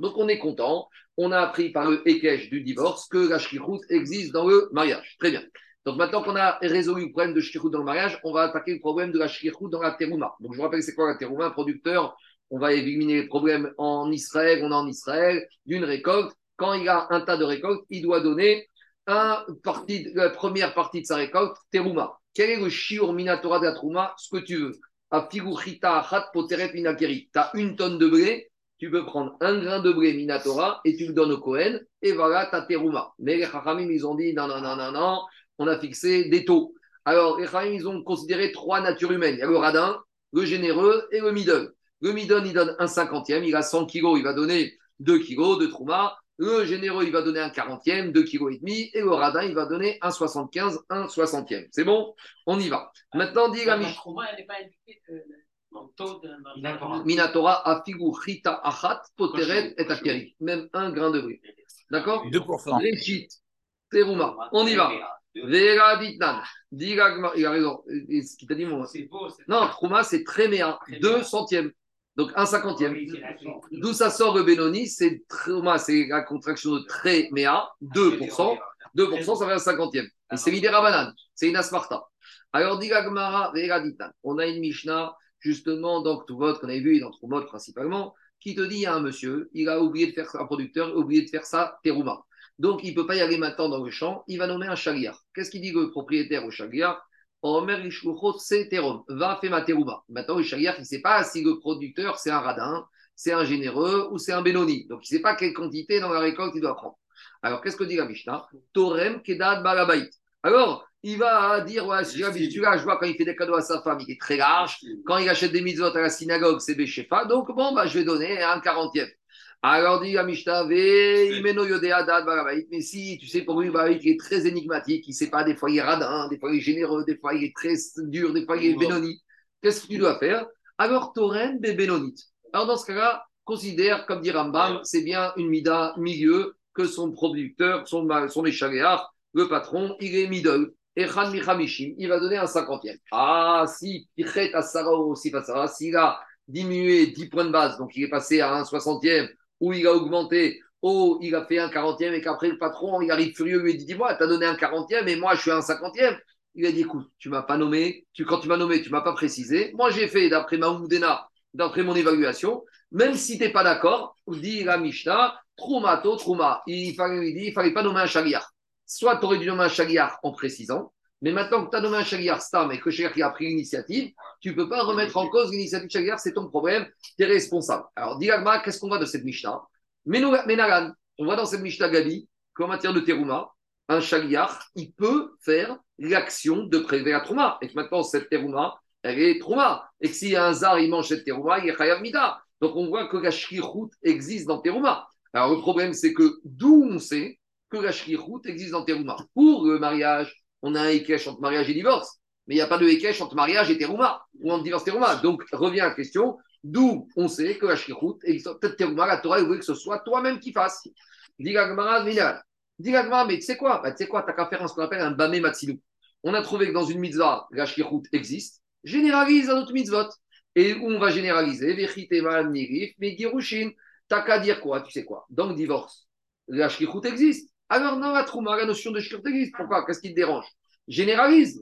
Donc on est content, on a appris par le Ekesh du divorce que la shkirut existe dans le mariage. Très bien. Donc maintenant qu'on a résolu le problème de shkirut dans le mariage, on va attaquer le problème de la shkirut dans la terouma. Donc je vous rappelle c'est quoi la terouma Un producteur, on va éliminer les problèmes en Israël, on est en Israël, d'une récolte quand il a un tas de récoltes, il doit donner la première partie de sa récolte, terouma. Quel est le shiur minatora de la trouma? Ce que tu veux. A achat poteret minakeri. Tu as une tonne de blé, tu peux prendre un grain de blé minatora et tu le donnes au Kohen, et voilà ta terouma. Mais les Chachamim, ils ont dit non, non, non, non, non, on a fixé des taux. Alors, les Chachamim, ils ont considéré trois natures humaines. Il y a le radin, le généreux et le middle. Le middle, il donne un cinquantième, il a 100 kilos, il va donner 2 kilos de trouma. Le généreux, il va donner un quarantième, 2 kg et demi, et le radin, il va donner un 75, un soixantième. C'est bon? On y va. Maintenant, dit la Mishnah. Minatora afigu chita achat poteret et akeri. Même un grain de blé. D'accord? 2%. Réchit, terouma. On y va. Vera ditnan. Il a raison. Ce qu'il t'a dit, moi. Non, trouma, c'est très méa. Deux centièmes. Donc un cinquantième. D'où ça sort le Benoni C'est c'est la contraction de très méa, 2%. 2%, ça fait un cinquantième. Et c'est l'idée banane, c'est une asparta. Alors, dit on a une Mishnah, justement, dans vote qu'on avait vu, et dans mode principalement, qui te dit il y a un monsieur, il a oublié de faire un producteur, il a oublié de faire ça, terouma. Donc, il ne peut pas y aller maintenant dans le champ, il va nommer un chagriar. Qu'est-ce qu'il dit le propriétaire au chagriar Omer c'est Terom, va faire ma terouma. Maintenant, le chagriar, il ne sait pas si le producteur, c'est un radin, c'est un généreux ou c'est un bénoni. Donc, il ne sait pas quelle quantité dans la récolte il doit prendre. Alors, qu'est-ce que dit la Mishnah? Torem kedad balabait. Alors, il va dire ouais, si tu là, je vois quand il fait des cadeaux à sa femme, il est très large. Quand il achète des mitzvot à la synagogue, c'est Béchefa. Donc, bon, bah, je vais donner un quarantième. Alors dit Amishta, mais si tu sais, pour lui, il est très énigmatique, il ne sait pas, des fois il est radin, des fois il est généreux, des fois il est très dur, des fois il est bénoni. Qu'est-ce que tu dois faire? Alors, Torem bénonite. Alors, dans ce cas-là, considère, comme dit Rambam, c'est bien une mida milieu que son producteur, son, son le patron, il est middle. Et Khan Michamishim, il va donner un cinquantième. Ah, si Pichet Asara aussi, s'il a diminué 10 points de base, donc il est passé à un soixantième, ou il a augmenté, oh, il a fait un quarantième et qu'après le patron, il arrive furieux, lui dit Dis-moi, tu as donné un quarantième et moi je suis un cinquantième. Il a dit Écoute, tu m'as pas nommé, tu, quand tu m'as nommé, tu m'as pas précisé. Moi j'ai fait d'après ma Moudena, d'après mon évaluation, même si tu n'es pas d'accord, dit la Mishnah, Troumato, Trouma. Il fallait, il dit, fallait pas nommer un chagriar. Soit tu aurais dû nommer un chagriar en précisant, mais maintenant que tu as nommé un chagriar Stam et que Chagriar a pris l'initiative, tu ne peux pas remettre en cause l'initiative de Chagriar, c'est ton problème, tu es responsable. Alors, Dilagma, qu'est-ce qu'on voit de cette Mishnah? Menagan, on voit dans cette Mishnah Gabi qu'en matière de Terouma, un Chagriar, il peut faire l'action de prélever la Trouma. Et que maintenant, cette Terouma, elle est Trouma. Et que si un Zar, il mange cette Terouma, il est Chayav Mida. Donc, on voit que la Shkirhout existe dans Terouma. Alors, le problème, c'est que d'où on sait que la Shkirhout existe dans Terouma Pour le mariage, on a un Ekech entre mariage et divorce, mais il n'y a pas de Ekech entre mariage et Terouma, ou entre divorce et Terouma. Donc, revient à la question, d'où on sait que la Shkirhout existe. Peut-être Terouma, la Torah voulait que ce soit toi-même qui fasse. Dis mais tu sais quoi? Bah, Tu sais quoi? Tu n'as qu'à faire ce qu'on appelle un Bamé Matsilu. On a trouvé que dans une mitzvah, la Shkirhout existe. Généralise un autre mitzvot. Et où on va généraliser? Vechiteman, Nirif, mais Girushin. T'as qu'à dire quoi? Tu sais quoi? Dans le divorce, la shkichut existe. Alors, non, la trouma, la notion de shkichut existe. Pourquoi? Qu'est-ce qui te dérange? Généralise.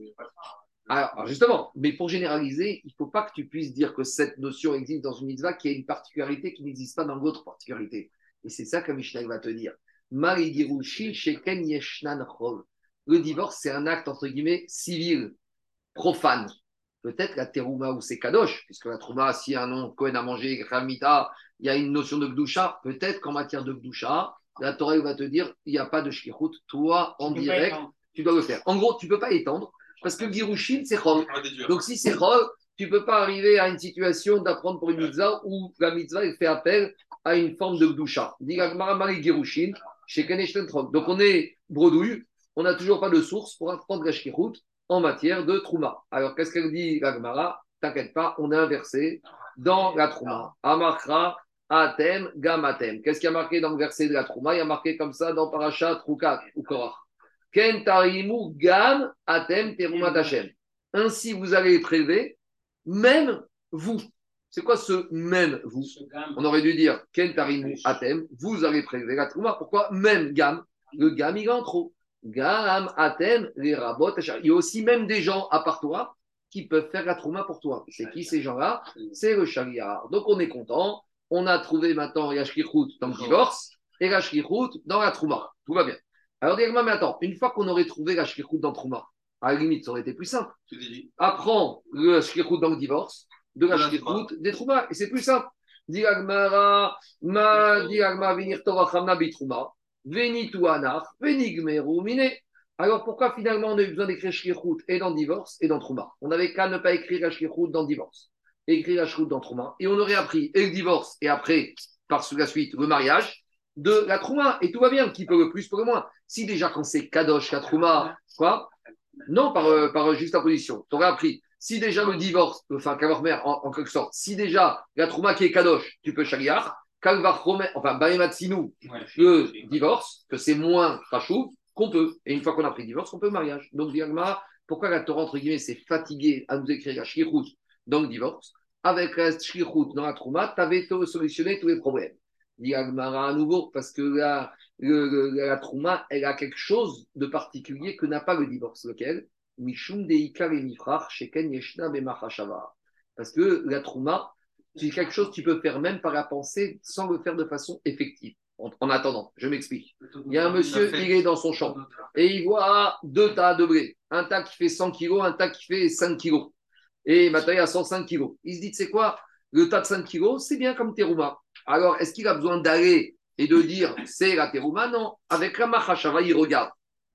Alors, justement, mais pour généraliser, il ne faut pas que tu puisses dire que cette notion existe dans une mitzvah qui a une particularité qui n'existe pas dans l'autre particularité. Et c'est ça que Mishnah va te dire. Le divorce, c'est un acte, entre guillemets, civil, profane. Peut-être la terouma ou c'est kadosh, puisque la trouma, si un nom Cohen a mangé, Ramita, il y a une notion de Gdusha. Peut-être qu'en matière de Gdusha, la Torah va te dire il n'y a pas de shkirut. Toi, en direct, tu dois le faire. En gros, tu ne peux pas étendre parce que Girushin, c'est Chol. Donc, si c'est Chol, tu ne peux pas arriver à une situation d'apprendre pour une mitzvah où la mitzvah fait appel à une forme de Gdusha. Girushin, Donc, on est bredouille, on n'a toujours pas de source pour apprendre la shkirut en matière de Trouma. Alors, qu'est-ce qu'elle dit, Gagmara T'inquiète pas, on a inversé dans la Trouma. Amakra Atem, Gamatem. Qu'est-ce qui a marqué dans le verset de la Trouma? Il y a marqué comme ça dans Parashat Rukat ou Korach. Kentarimu Gam Atem. Ainsi, vous allez prélever, même vous. C'est quoi ce même vous? On aurait dû dire Kentarimu Atem, vous allez prélever la Trouma. Pourquoi? Même Gam. Le Gam, il est en trop. Gam Atem, les Rabot. Il y a aussi même des gens à part toi qui peuvent faire la Trouma pour toi. C'est qui ces gens-là? C'est le Shaliar. Donc on est content on a trouvé maintenant Yashkirhout dans le divorce et Yashkirhout dans la Trouma. Tout va bien. Alors, dis-moi, mais attends, une fois qu'on aurait trouvé Yashkirhout dans Trouma, À la limite, ça aurait été plus simple. Apprends le shkirut dans le divorce, de la shkirut des troumas. Et c'est plus simple. ma venir Alors pourquoi finalement on a eu besoin d'écrire shkirut et dans divorce et dans trouma? On n'avait qu'à ne pas écrire la shkirut dans divorce et écrire la shkirut dans trouma. Et on aurait appris et le divorce et après, par la suite, le mariage de la trouma. Et tout va bien. Qui peut le plus, peut le moins. Si déjà quand c'est kadosh, la trouma, quoi non, par, euh, par juste position. Tu aurais appris. Si déjà le divorce, enfin, mère en, en quelque sorte, si déjà la trouma qui est kadosh, tu peux shariar, enfin, Baematsinu, le divorce, que c'est moins rachou, qu'on peut. Et une fois qu'on a pris divorce, on peut mariage. Donc, Diagma, pourquoi la Torah, entre guillemets, s'est fatiguée à nous écrire la shirut dans le divorce Avec la shirut dans la trouma, tu avais solutionné tous les problèmes. Diagmara à nouveau, parce que la, la trouma, elle a quelque chose de particulier que n'a pas le divorce. Lequel? Mishum sheken yeshna Parce que la trouma, c'est quelque chose que tu peux faire même par la pensée sans le faire de façon effective. En, attendant, je m'explique. Il y a un monsieur, il est dans son champ et il voit deux tas de blé. Un tas qui fait 100 kg, un tas qui fait 5 kg. Et maintenant, il y a 105 kg. Il se dit, c'est quoi Le tas de 5 kg, c'est bien comme terouma. Alors, est-ce qu'il a besoin d'aller et de dire c'est la terouma? Non. Avec la machashava, il regarde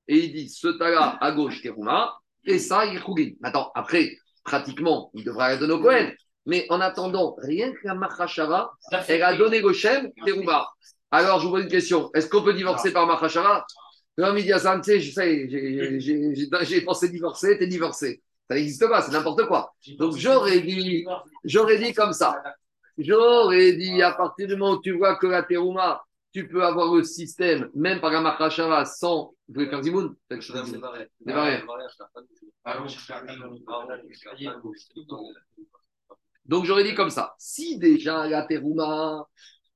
et il dit ce tas-là à gauche, terouma, et ça, il rougine. Maintenant, après, pratiquement, il devra aller donner au Cohen. Mais en attendant, rien que la machashava, elle a donné le shem, terouma. Alors, je vous pose une question est-ce qu'on peut divorcer par machashava Non, mais il dit à ça, tu sais, j'ai pensé divorcer, t'es divorcé. Ça n'existe pas, c'est n'importe quoi. Donc, j'aurais dit, j'aurais dit comme ça. J'aurais dit, à partir du moment où tu vois que la terouma, tu peux avoir le système, même par machashava, sans. Vous voulez faire Zimoun? Donc j'aurais dit comme ça. Si déjà la terouma,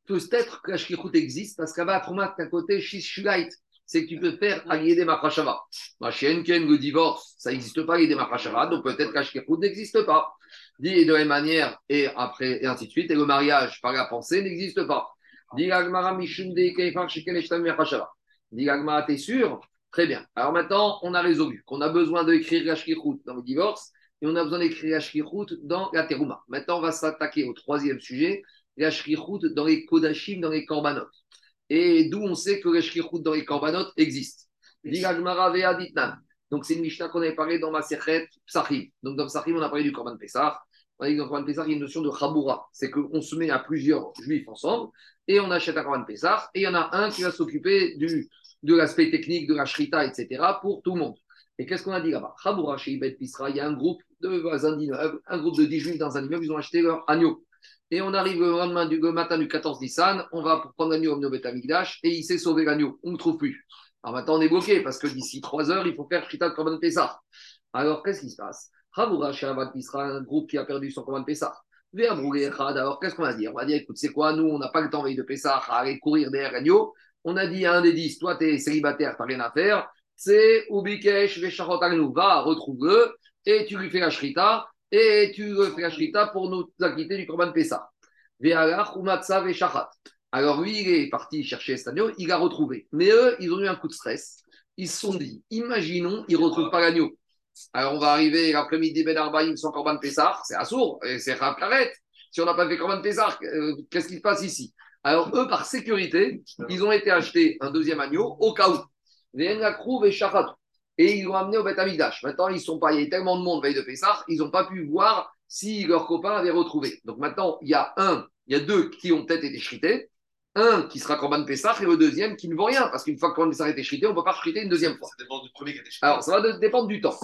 peut-être que la existe, parce qu'à la terouma, d'un côté, shishulait, c'est que tu peux faire des machashava. Ma chienne, le divorce, ça n'existe pas, des machashava, donc peut-être shkirut n'existe pas dit de la même manière, et après, et ainsi de suite. Et le mariage par la pensée n'existe pas. Dit Dit t'es sûr? Très bien. Alors maintenant, on a résolu qu'on a besoin d'écrire la dans le divorce et on a besoin d'écrire la dans la terouma. Maintenant, on va s'attaquer au troisième sujet, la dans les kodashim, dans les korbanot. Et d'où on sait que la dans les korbanot existe. Donc, c'est une Mishnah qu'on avait parlé dans ma Sechet Psachim. Donc, dans Psachim, on a parlé du Korban Pessah. On a dit que dans le Korban Pessah, il y a une notion de Chaboura. C'est qu'on se met à plusieurs juifs ensemble et on achète un Korban Pessah. Et il y en a un qui va s'occuper de l'aspect technique, de la Shrita, etc. pour tout le monde. Et qu'est-ce qu'on a dit là-bas? Chaboura, chez Ibet Pisra, il y a un groupe de voisins un groupe de 10 juifs dans un immeuble, ils ont acheté leur agneau. Et on arrive le lendemain du matin du 14 Nissan, on va prendre l'agneau au Bet Amigdash et il s'est sauvé l'agneau. On ne trouve plus. Alors maintenant, on est bloqué parce que d'ici trois heures, il faut faire Shita de Korban Pessah. Alors, qu'est-ce qui se passe? Ravoura Shavat Pisra, un groupe qui a perdu son Korban Pessah. Alors, qu'est-ce qu'on va dire? On va dire écoute, c'est quoi? Nous, on n'a pas le temps de Pessah à aller courir derrière l'agneau. On a dit à un des dix toi, tu es célibataire, tu n'as rien à faire. C'est Ubikesh Veshachot va, retrouve-le et tu lui fais la Shrita et tu fais la Shrita pour nous acquitter du Korban Pessah. Alors lui, il est parti chercher cet agneau, il l'a retrouvé. Mais eux, ils ont eu un coup de stress. Ils se sont dit, imaginons, ils ne retrouvent pas l'agneau. Alors on va arriver l'après-midi, Ben Arbaïm, sans Corban Pessar, c'est assourd, et c'est Raplaret. Si on n'a pas fait Corban Pessar, euh, qu'est-ce qui se passe ici? Alors eux, par sécurité, ils ont été acheter un deuxième agneau au cas où. Et ils l'ont amené au Beth Maintenant, ils sont pas, il y a tellement de monde veille de Pessar, ils n'ont pas pu voir si leurs copains avaient retrouvé. Donc maintenant, il y a un, il y a deux qui ont peut-être été shrités, un qui sera Corban Pessah et le deuxième qui ne vaut rien, parce qu'une fois que Corban Pessah a été chrité, on ne peut pas chriter une deuxième fois. Ça dépend du premier qui a été Alors, ça va dépendre du temps.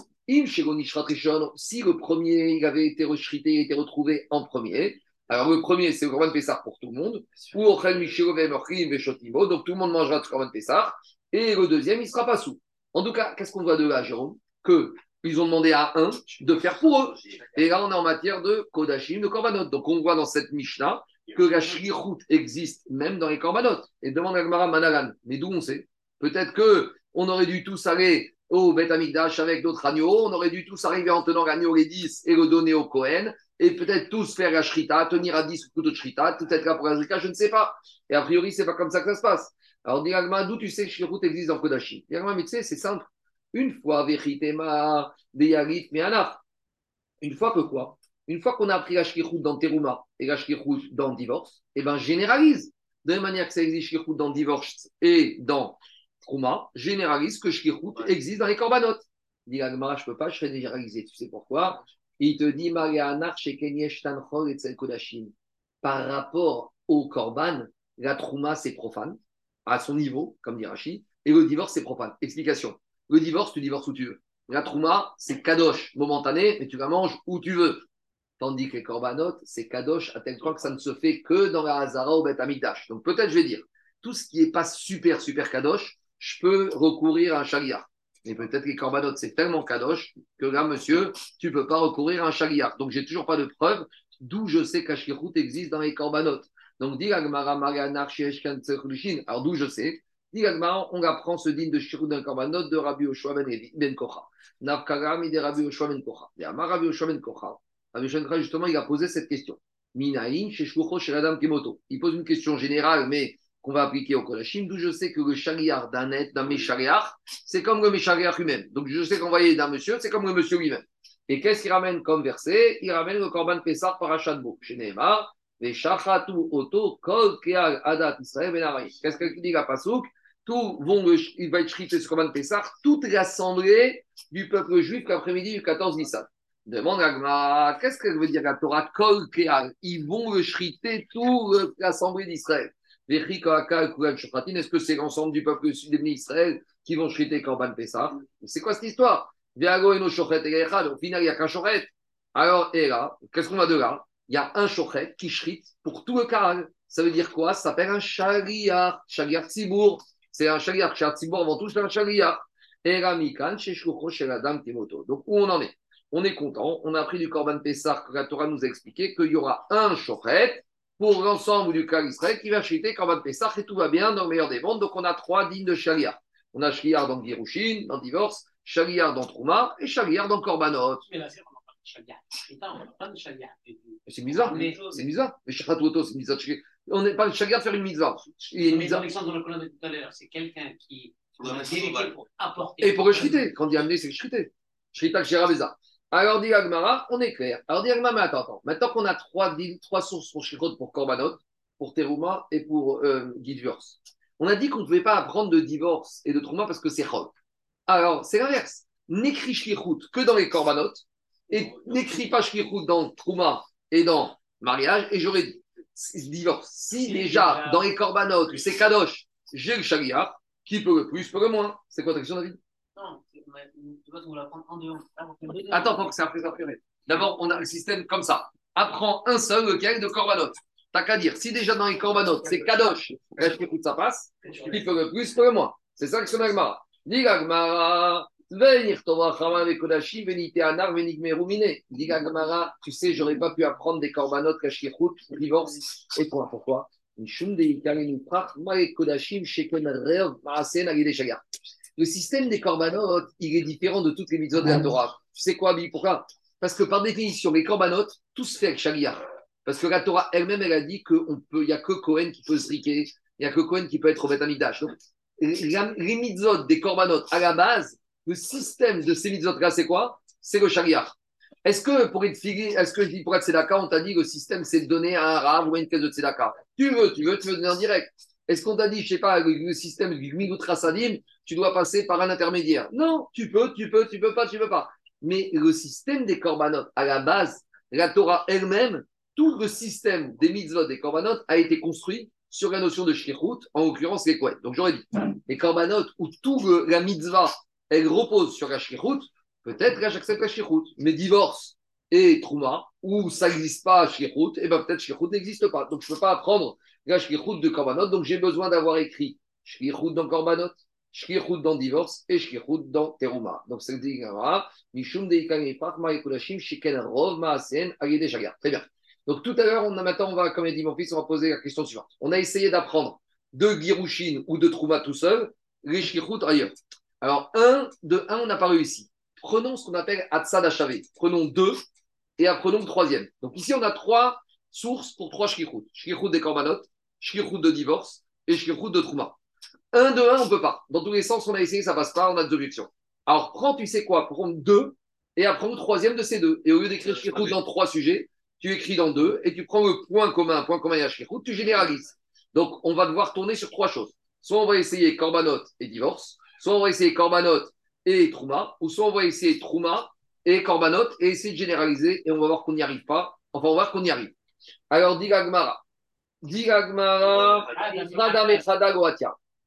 si le premier il avait été rechrité, été retrouvé en premier, alors le premier c'est le Corban Pessah pour tout le monde, ou Ochel donc tout le monde mangera de Corban Pessah, et le deuxième il ne sera pas sous. En tout cas, qu'est-ce qu'on voit de là, Jérôme? Que ils ont demandé à un de faire pour eux. Et là, on est en matière de Kodashim, de Korbanot. Donc, on voit dans cette Mishnah que la shlichut existe même dans les korbanot. Et demande à Gmara Manalan. Mais d'où on sait? Peut-être que on aurait dû tous aller au Beth Amikdash avec d'autres agneaux, on aurait dû tous arriver en tenant l'agneau les 10 et le donner au Kohen, et peut-être tous faire la shrita, tenir à 10 couteaux de shrita, tout être là pour la je ne sais pas. Et a priori, c'est pas comme ça que ça se passe. Alors, dis d'où tu sais que shlichut existe dans Kodashim Dis mais tu sais, c'est simple. Une fois, Vechitema, Deyarit, Meanaf. Une fois que quoi? Une fois qu'on a appris la shkichut dans Teruma et la shkichut dans divorce, eh ben généralise. De la même manière que ça existe shkichut dans divorce et dans Trouma, généralise que shkichut existe dans les corbanotes. Dit je ne peux pas, je serais généralisé. Tu sais pourquoi? Il te dit, par rapport au korban, la trouma, c'est profane, à son niveau, comme dit Rachid, et le divorce, c'est profane. Explication. Le divorce, tu divorces où tu veux. La trouma, c'est kadosh, momentané, mais tu la manges où tu veux. Tandis que les corbanotes, c'est kadosh à tel point que ça ne se fait que dans la Hazara ou Bet Amidash. Donc peut-être, je vais dire, tout ce qui n'est pas super, super kadosh, je peux recourir à un chagriar. Mais peut-être que les corbanotes, c'est tellement kadosh que là, monsieur, tu ne peux pas recourir à un chagriar. Donc j'ai toujours pas de preuve d'où je sais qu'Ashkirut existe dans les corbanotes. Donc, dit Alors d'où je sais? Dit on apprend ce digne de Shirut d'un korbanot de Rabbi Oshua ben, ben Kocha. Nafkarami de Rabbi Oshua ben Kocha. Et Amar Rabbi Oshua ben Kocha. Rabbi Oshua justement, il a posé cette question. Minaïn, Sheshkucho, Sheradam Kemoto. Il pose une question générale, mais qu'on va appliquer au Kolachim, d'où je sais que le chariar d'un d'un méchariar, c'est comme le méchariar lui-même. Donc je sais qu'envoyer d'un monsieur, c'est comme le monsieur lui-même. Et qu'est-ce qu'il ramène comme verset? Il ramène le Korban Pessah par Achatbo. Chez Neymar, les Shachatu Oto, Kol Keal Adat Israël Ben Qu'est-ce qu'il dit la Pasouk tout vont il va être chrité sur Corban Pessah, toute l'assemblée du peuple juif l'après-midi du 14 Nissan. Demande à qu'est-ce qu'elle veut dire la Torah Kol Ils vont le chriter toute l'assemblée d'Israël. Est-ce que c'est l'ensemble du peuple sud d'Israël qui vont chriter Corban Pessah C'est quoi cette histoire? Au final, il n'y a qu'un chochet. Alors, et là, qu'est-ce qu'on a de là? Il y a un chochet qui chrite pour tout le Karal. Ça veut dire quoi? Ça s'appelle un shaliar, shaliar tzibour. C'est un shaliach. Chez avant tout, c'est un shaliach. Et Ramikan, chez chez la dame Timoto. Donc, où on en est? On est content. On a appris du Korban Pessah que la Torah nous a expliqué qu'il y aura un chochet pour l'ensemble du cas Israël qui va chiter Korban Pessah et tout va bien dans le meilleur des mondes. Donc, on a trois dignes de shaliach. On a shaliach dans Girushin, dans Divorce, shaliach dans Trouma et shaliach dans Korbanot. Mais là, c'est c'est bizarre, c'est bizarre. Mais Shachatoto, c'est bizarre. On n'est pas le de faire une mitzvah. Il y a une mitzvah. L'exemple tout à l'heure, c'est quelqu'un qui pour apporter. Et pour le shriter, quand il a amené, c'est le shriter. Shrita Kshirabeza. Alors, dit Agmara, on est clair. Alors, dit Agmara, mais attends, attends. Maintenant qu'on a trois, trois sources pour Shirot, pour Korbanot, pour Teruma et pour euh, divorce, on a dit qu'on ne pouvait pas apprendre de divorce et de Trouma parce que c'est Chol. Alors, c'est l'inverse. N'écris Shirut que dans les Korbanot et n'écris pas Shirut dans Trouma et dans mariage. Et j'aurais dit, divorce. Si, déjà, dans les corbanotes, c'est Kadosh, j'ai le Shaliach, qui peut le plus, peut le moins. C'est quoi ta question, David? Non, dehors. Attends, attends, c'est après, après. D'abord, on a le système comme ça. Apprends un seul, lequel de corbanote. T'as qu'à dire, si déjà dans les corbanotes, c'est Kadosh, écoute, ça passe, qui peut le plus, peut le moins. C'est ça que c'est Agmara. Dis Agmara, tu sais, j'aurais pas pu apprendre des korbanot, kashirut, divorce. Et toi, pourquoi Le système des korbanot, il est différent de toutes les mitzvot de la Torah. Tu sais quoi, Bi Pourquoi? Parce que par définition, les korbanot, tout se fait avec sharia. Parce que la Torah elle-même, elle a dit qu'il n'y a que Cohen qui peut se riquer, il n'y a que Cohen qui peut être au Beth Donc, les mitzvot des korbanot, à la base, le système de ces mitzvot-là, c'est quoi? C'est le shariach. Est-ce que pour être figé, est-ce que pour être tzedaka, on t'a dit que le système c'est de donner à un rave ou à une caisse de tzedaka Tu veux, tu veux, tu veux donner en direct. Est-ce qu'on t'a dit, je sais pas, le, système du Migout Rasadim, tu dois passer par un intermédiaire? Non, tu peux, tu peux, tu peux pas, tu peux pas. Mais le système des korbanot, à la base, la Torah elle-même, tout le système des mitzvot des korbanot a été construit sur la notion de shirut, en l'occurrence les quoi Donc j'aurais dit, les korbanot, où tout la mitzvah elle repose sur la shirut, peut-être que j'accepte la shirut. Mais divorce et trouma, où ça n'existe pas shirut, et bien peut-être shirut n'existe pas. Donc je ne peux pas apprendre la shirut de korbanot. Donc j'ai besoin d'avoir écrit shirut dans korbanot, shirut dans divorce et shirut dans teruma. Donc le dit mishum shiken rov maasen Très bien. Donc tout à l'heure, on a maintenant, on va, comme a dit mon fils, on va poser la question suivante. On a essayé d'apprendre de Girushin ou de Trouma tout seul, les shirut ailleurs. Alors, un, de un, on n'a pas réussi. Prenons ce qu'on appelle Achavé. Prenons deux et apprenons le troisième. Donc ici, on a trois sources pour trois shkichut. Shkichut des korbanot, shkichut de divorce et shkichut de trouma. Un de un, on ne peut pas. Dans tous les sens, on a essayé, ça passe pas, on a deux objections. Alors prends, tu sais quoi, prends deux et après le troisième de ces deux. Et au lieu d'écrire Shkirut dans trois sujets, tu écris dans deux et tu prends le point commun, point commun et Shkirut, tu généralises. Donc on va devoir tourner sur trois choses. Soit on va essayer Korbanot et divorce, soit on va essayer Korbanot et Trouma, ou soit on va essayer Trouma et Korbanot et essayer de généraliser et on va voir qu'on n'y arrive pas. Enfin, on va voir qu'on y arrive. Alors, dit Gagmara. Dit Gagmara, Radam et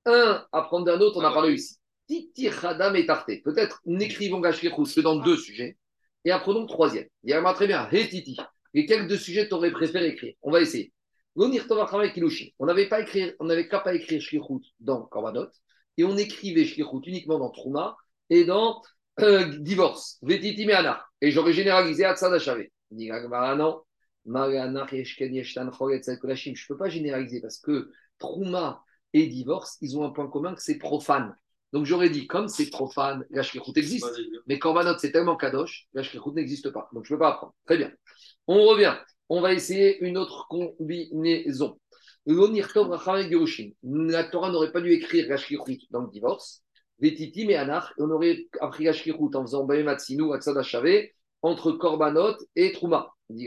Un, apprendre d'un autre, on a parlé ici. Titi Radam et Peut-être n'écrivons Gashkirous que dans deux sujets. Et apprenons le troisième. Dit très bien. Hé Titi. Et quels deux sujets tu aurais préféré écrire? On va essayer. On n'avait pas écrit, on n'avait qu'à pas écrire Shlichut dans Korbanot et on écrivait Shlichut uniquement dans Trouma et dans euh, Divorce, Vetiti Et j'aurais généralisé Atsad Hachave. Dit non, je ne peux pas généraliser parce que Trouma et divorce, ils ont un point commun que c'est profane. Donc j'aurais dit, comme c'est profane, la existe, mais Korbanot c'est tellement kadosh, la n'existe pas. Donc je ne peux pas apprendre. Très bien. On revient. On va essayer une autre combinaison. La Torah n'aurait pas dû écrire la dans le divorce. Vetiti mais Anach, on aurait appris la en faisant Bayematsinu, Atsada entre Korbanot et Trouma. Je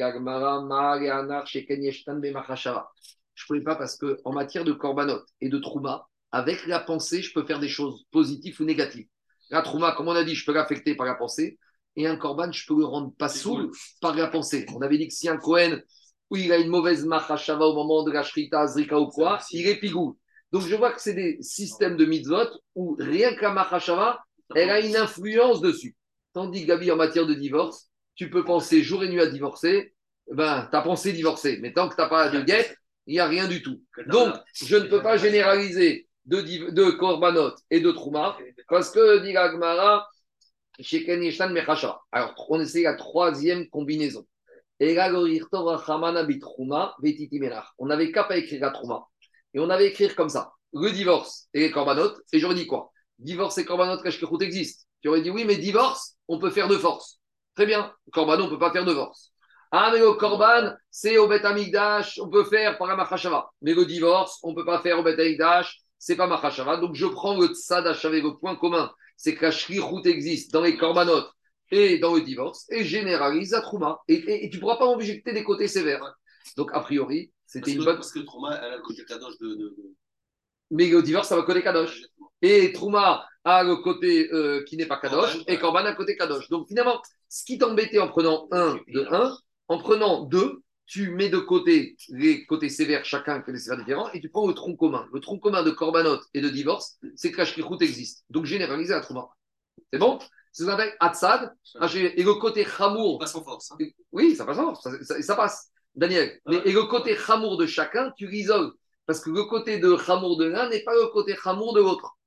ne pouvais pas parce qu'en matière de korbanot et de trouma, avec la pensée, je peux faire des choses positives ou négatives. La trouma, comme on a dit, je peux l'affecter par la pensée. Et un korban, je peux le rendre pas saoul par la pensée. On avait dit que si un Kohen, où il a une mauvaise machashava au moment de la shrita, zrika ou quoi, il est pigou. Donc je vois que c'est des systèmes de mitzvot où rien que la machashava, elle a une influence dessus. Tandis que en matière de divorce, tu peux penser jour et nuit à divorcer, ben, tu as pensé divorcer. Mais tant que tu n'as pas de guette, il n'y a rien du tout. Donc, je ne peux pas généraliser de, de korbanot et de trouma, parce que, dit Gmara, alors, on essaie la troisième combinaison. On n'avait qu'à pas écrire la trouma. Et on avait écrit comme ça le divorce et les korbanot. Et j'aurais dit quoi? Divorce et korbanot, route existe? Tu aurais dit oui, mais divorce, on peut faire de force. Très bien. Korban, on ne peut pas faire divorce. Ah, mais le Korban, c'est au Bet Amigdash, on peut faire par la Machashava. Mais le divorce, on ne peut pas faire au Bet Amigdash, c'est pas Machashava. Donc je prends le Tzadash avec le point commun, c'est que existe dans les Korbanot et dans le divorce, et généralise la Trouma. Et, tu ne pourras pas objecter des côtés sévères. Donc a priori, c'était une bonne. Parce que Trouma, elle a le côté Kadosh de... Mais le divorce, ça va côté Kadosh. Et Trouma a le côté euh, qui n'est pas Kadosh, et Korban a le côté Kadosh. Donc finalement, ce qui t'embêtait en prenant un de un, en prenant deux, tu mets de côté les côtés sévères, chacun fait des sévères différents, et tu prends le tronc commun. Le tronc commun de Korbanot et de divorce, c'est que la existe. Donc généraliser à Trouma. C'est bon? C'est ce qu'on appelle Hatzad. Et le côté Chamour. Ça passe en force. Hein. Oui, ça passe en force. Ça, passe. Daniel. Mais, et le côté Chamour de chacun, tu l'isoles. Parce que le côté de Chamour de l'un n'est pas le côté Chamour de l'autre.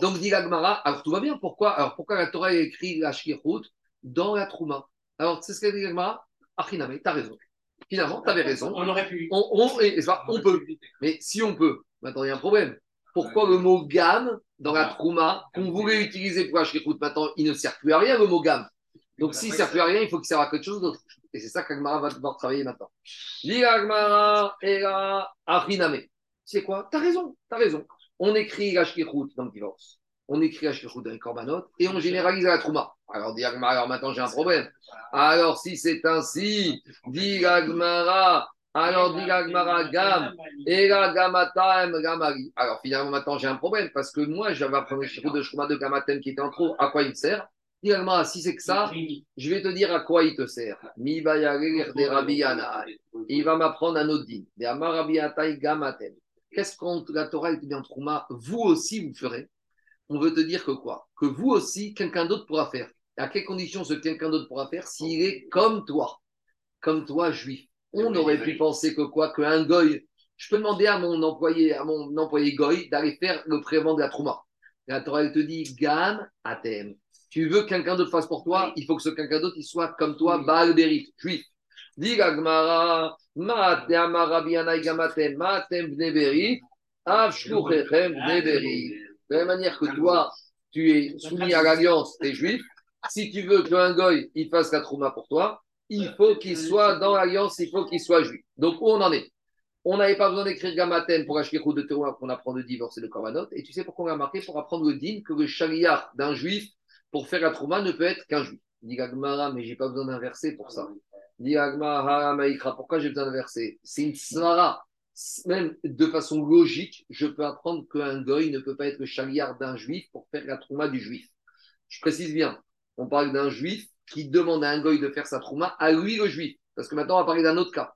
Donc, dit l'Agmara, alors tout va bien. Pourquoi Alors, pourquoi la Torah a écrit la Shkirut dans la Trouma? Alors, c'est ce qu'a dit l'Agmara Achiname, tu as raison. Finalement, tu avais raison. On aurait pu. On, on, et, on peut. Mais si on peut, maintenant, il y a un problème. Pourquoi le mot gamme dans la Trouma, qu'on voulait utiliser pour la Shkirut, maintenant, il ne sert plus à rien, le mot gamme? Donc, s'il ne sert plus à rien, il faut qu'il serve à quelque chose d'autre. Et c'est ça qu'Agmara va devoir travailler maintenant. L'Agmara et la Achiname. C'est quoi? Tu as raison, tu as raison on écrit la dans le divorce, on écrit la dans les korbanot et on généralise la trouma. Alors, dit alors maintenant j'ai un problème. Alors, si c'est ainsi, dit Agmara, alors dit Agmara, gam, et la gamatam, gamari. Alors, finalement, maintenant j'ai un problème parce que moi, j'avais appris le de Shrouma de gamatem qui était en trop. À quoi il sert? Dit Agmara, si c'est que ça, je vais te dire à quoi il te sert. Mi Il va m'apprendre un autre gamatem. Qu'est-ce que la Torah bien Trouma Vous aussi, vous ferez. On veut te dire que quoi? Que vous aussi, quelqu'un d'autre pourra faire. À quelles conditions ce quelqu'un d'autre pourra faire S'il est comme toi, comme toi, juif. On aurait pu penser que quoi? Qu'un goy. Je peux demander à mon employé, à mon employé goy, d'aller faire le prélèvement de la Trouma. La Torah, elle te dit Gam Atem. Tu veux que quelqu'un d'autre fasse pour toi Il faut que ce quelqu'un d'autre il soit comme toi, Baal juif. Dit Gagmara, Matem Gamatem, Matem Bneberi, Avshluchechem Bneberi. De la même manière que toi, tu es soumis à l'alliance des juifs, si tu veux qu'un goy il fasse la trouma pour toi, il faut qu'il soit dans l'alliance, il faut qu'il soit juif. Donc où on en est? On n'avait pas besoin d'écrire Gamaten pour acheter de Terouma qu'on apprend de divorce et de Korbanot. Et tu sais pourquoi on a marqué Pour apprendre le din que le chariard d'un juif pour faire la Trouma ne peut être qu'un juif. Dit Gagmara, mais j'ai pas besoin d'un verset pour ça. Dit Gagmara, pourquoi j'ai besoin d'un verset? C'est une svara. Même de façon logique, je peux apprendre qu'un goy ne peut pas être le chariard d'un juif pour faire la Trouma du juif. Je précise bien, on parle d'un juif qui demande à un goy de faire sa Trouma à lui le juif. Parce que maintenant, on va parler d'un autre cas.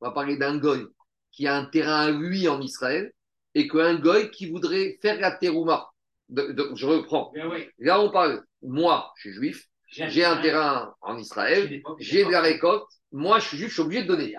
On va parler d'un goy qui a un terrain à lui en Israël et qu'un goy qui voudrait faire la terouma. je reprends. Là, on parle, moi, je suis juif, j'ai un terrain en Israël, j'ai de la récolte, moi, je suis juif, je suis obligé de donner.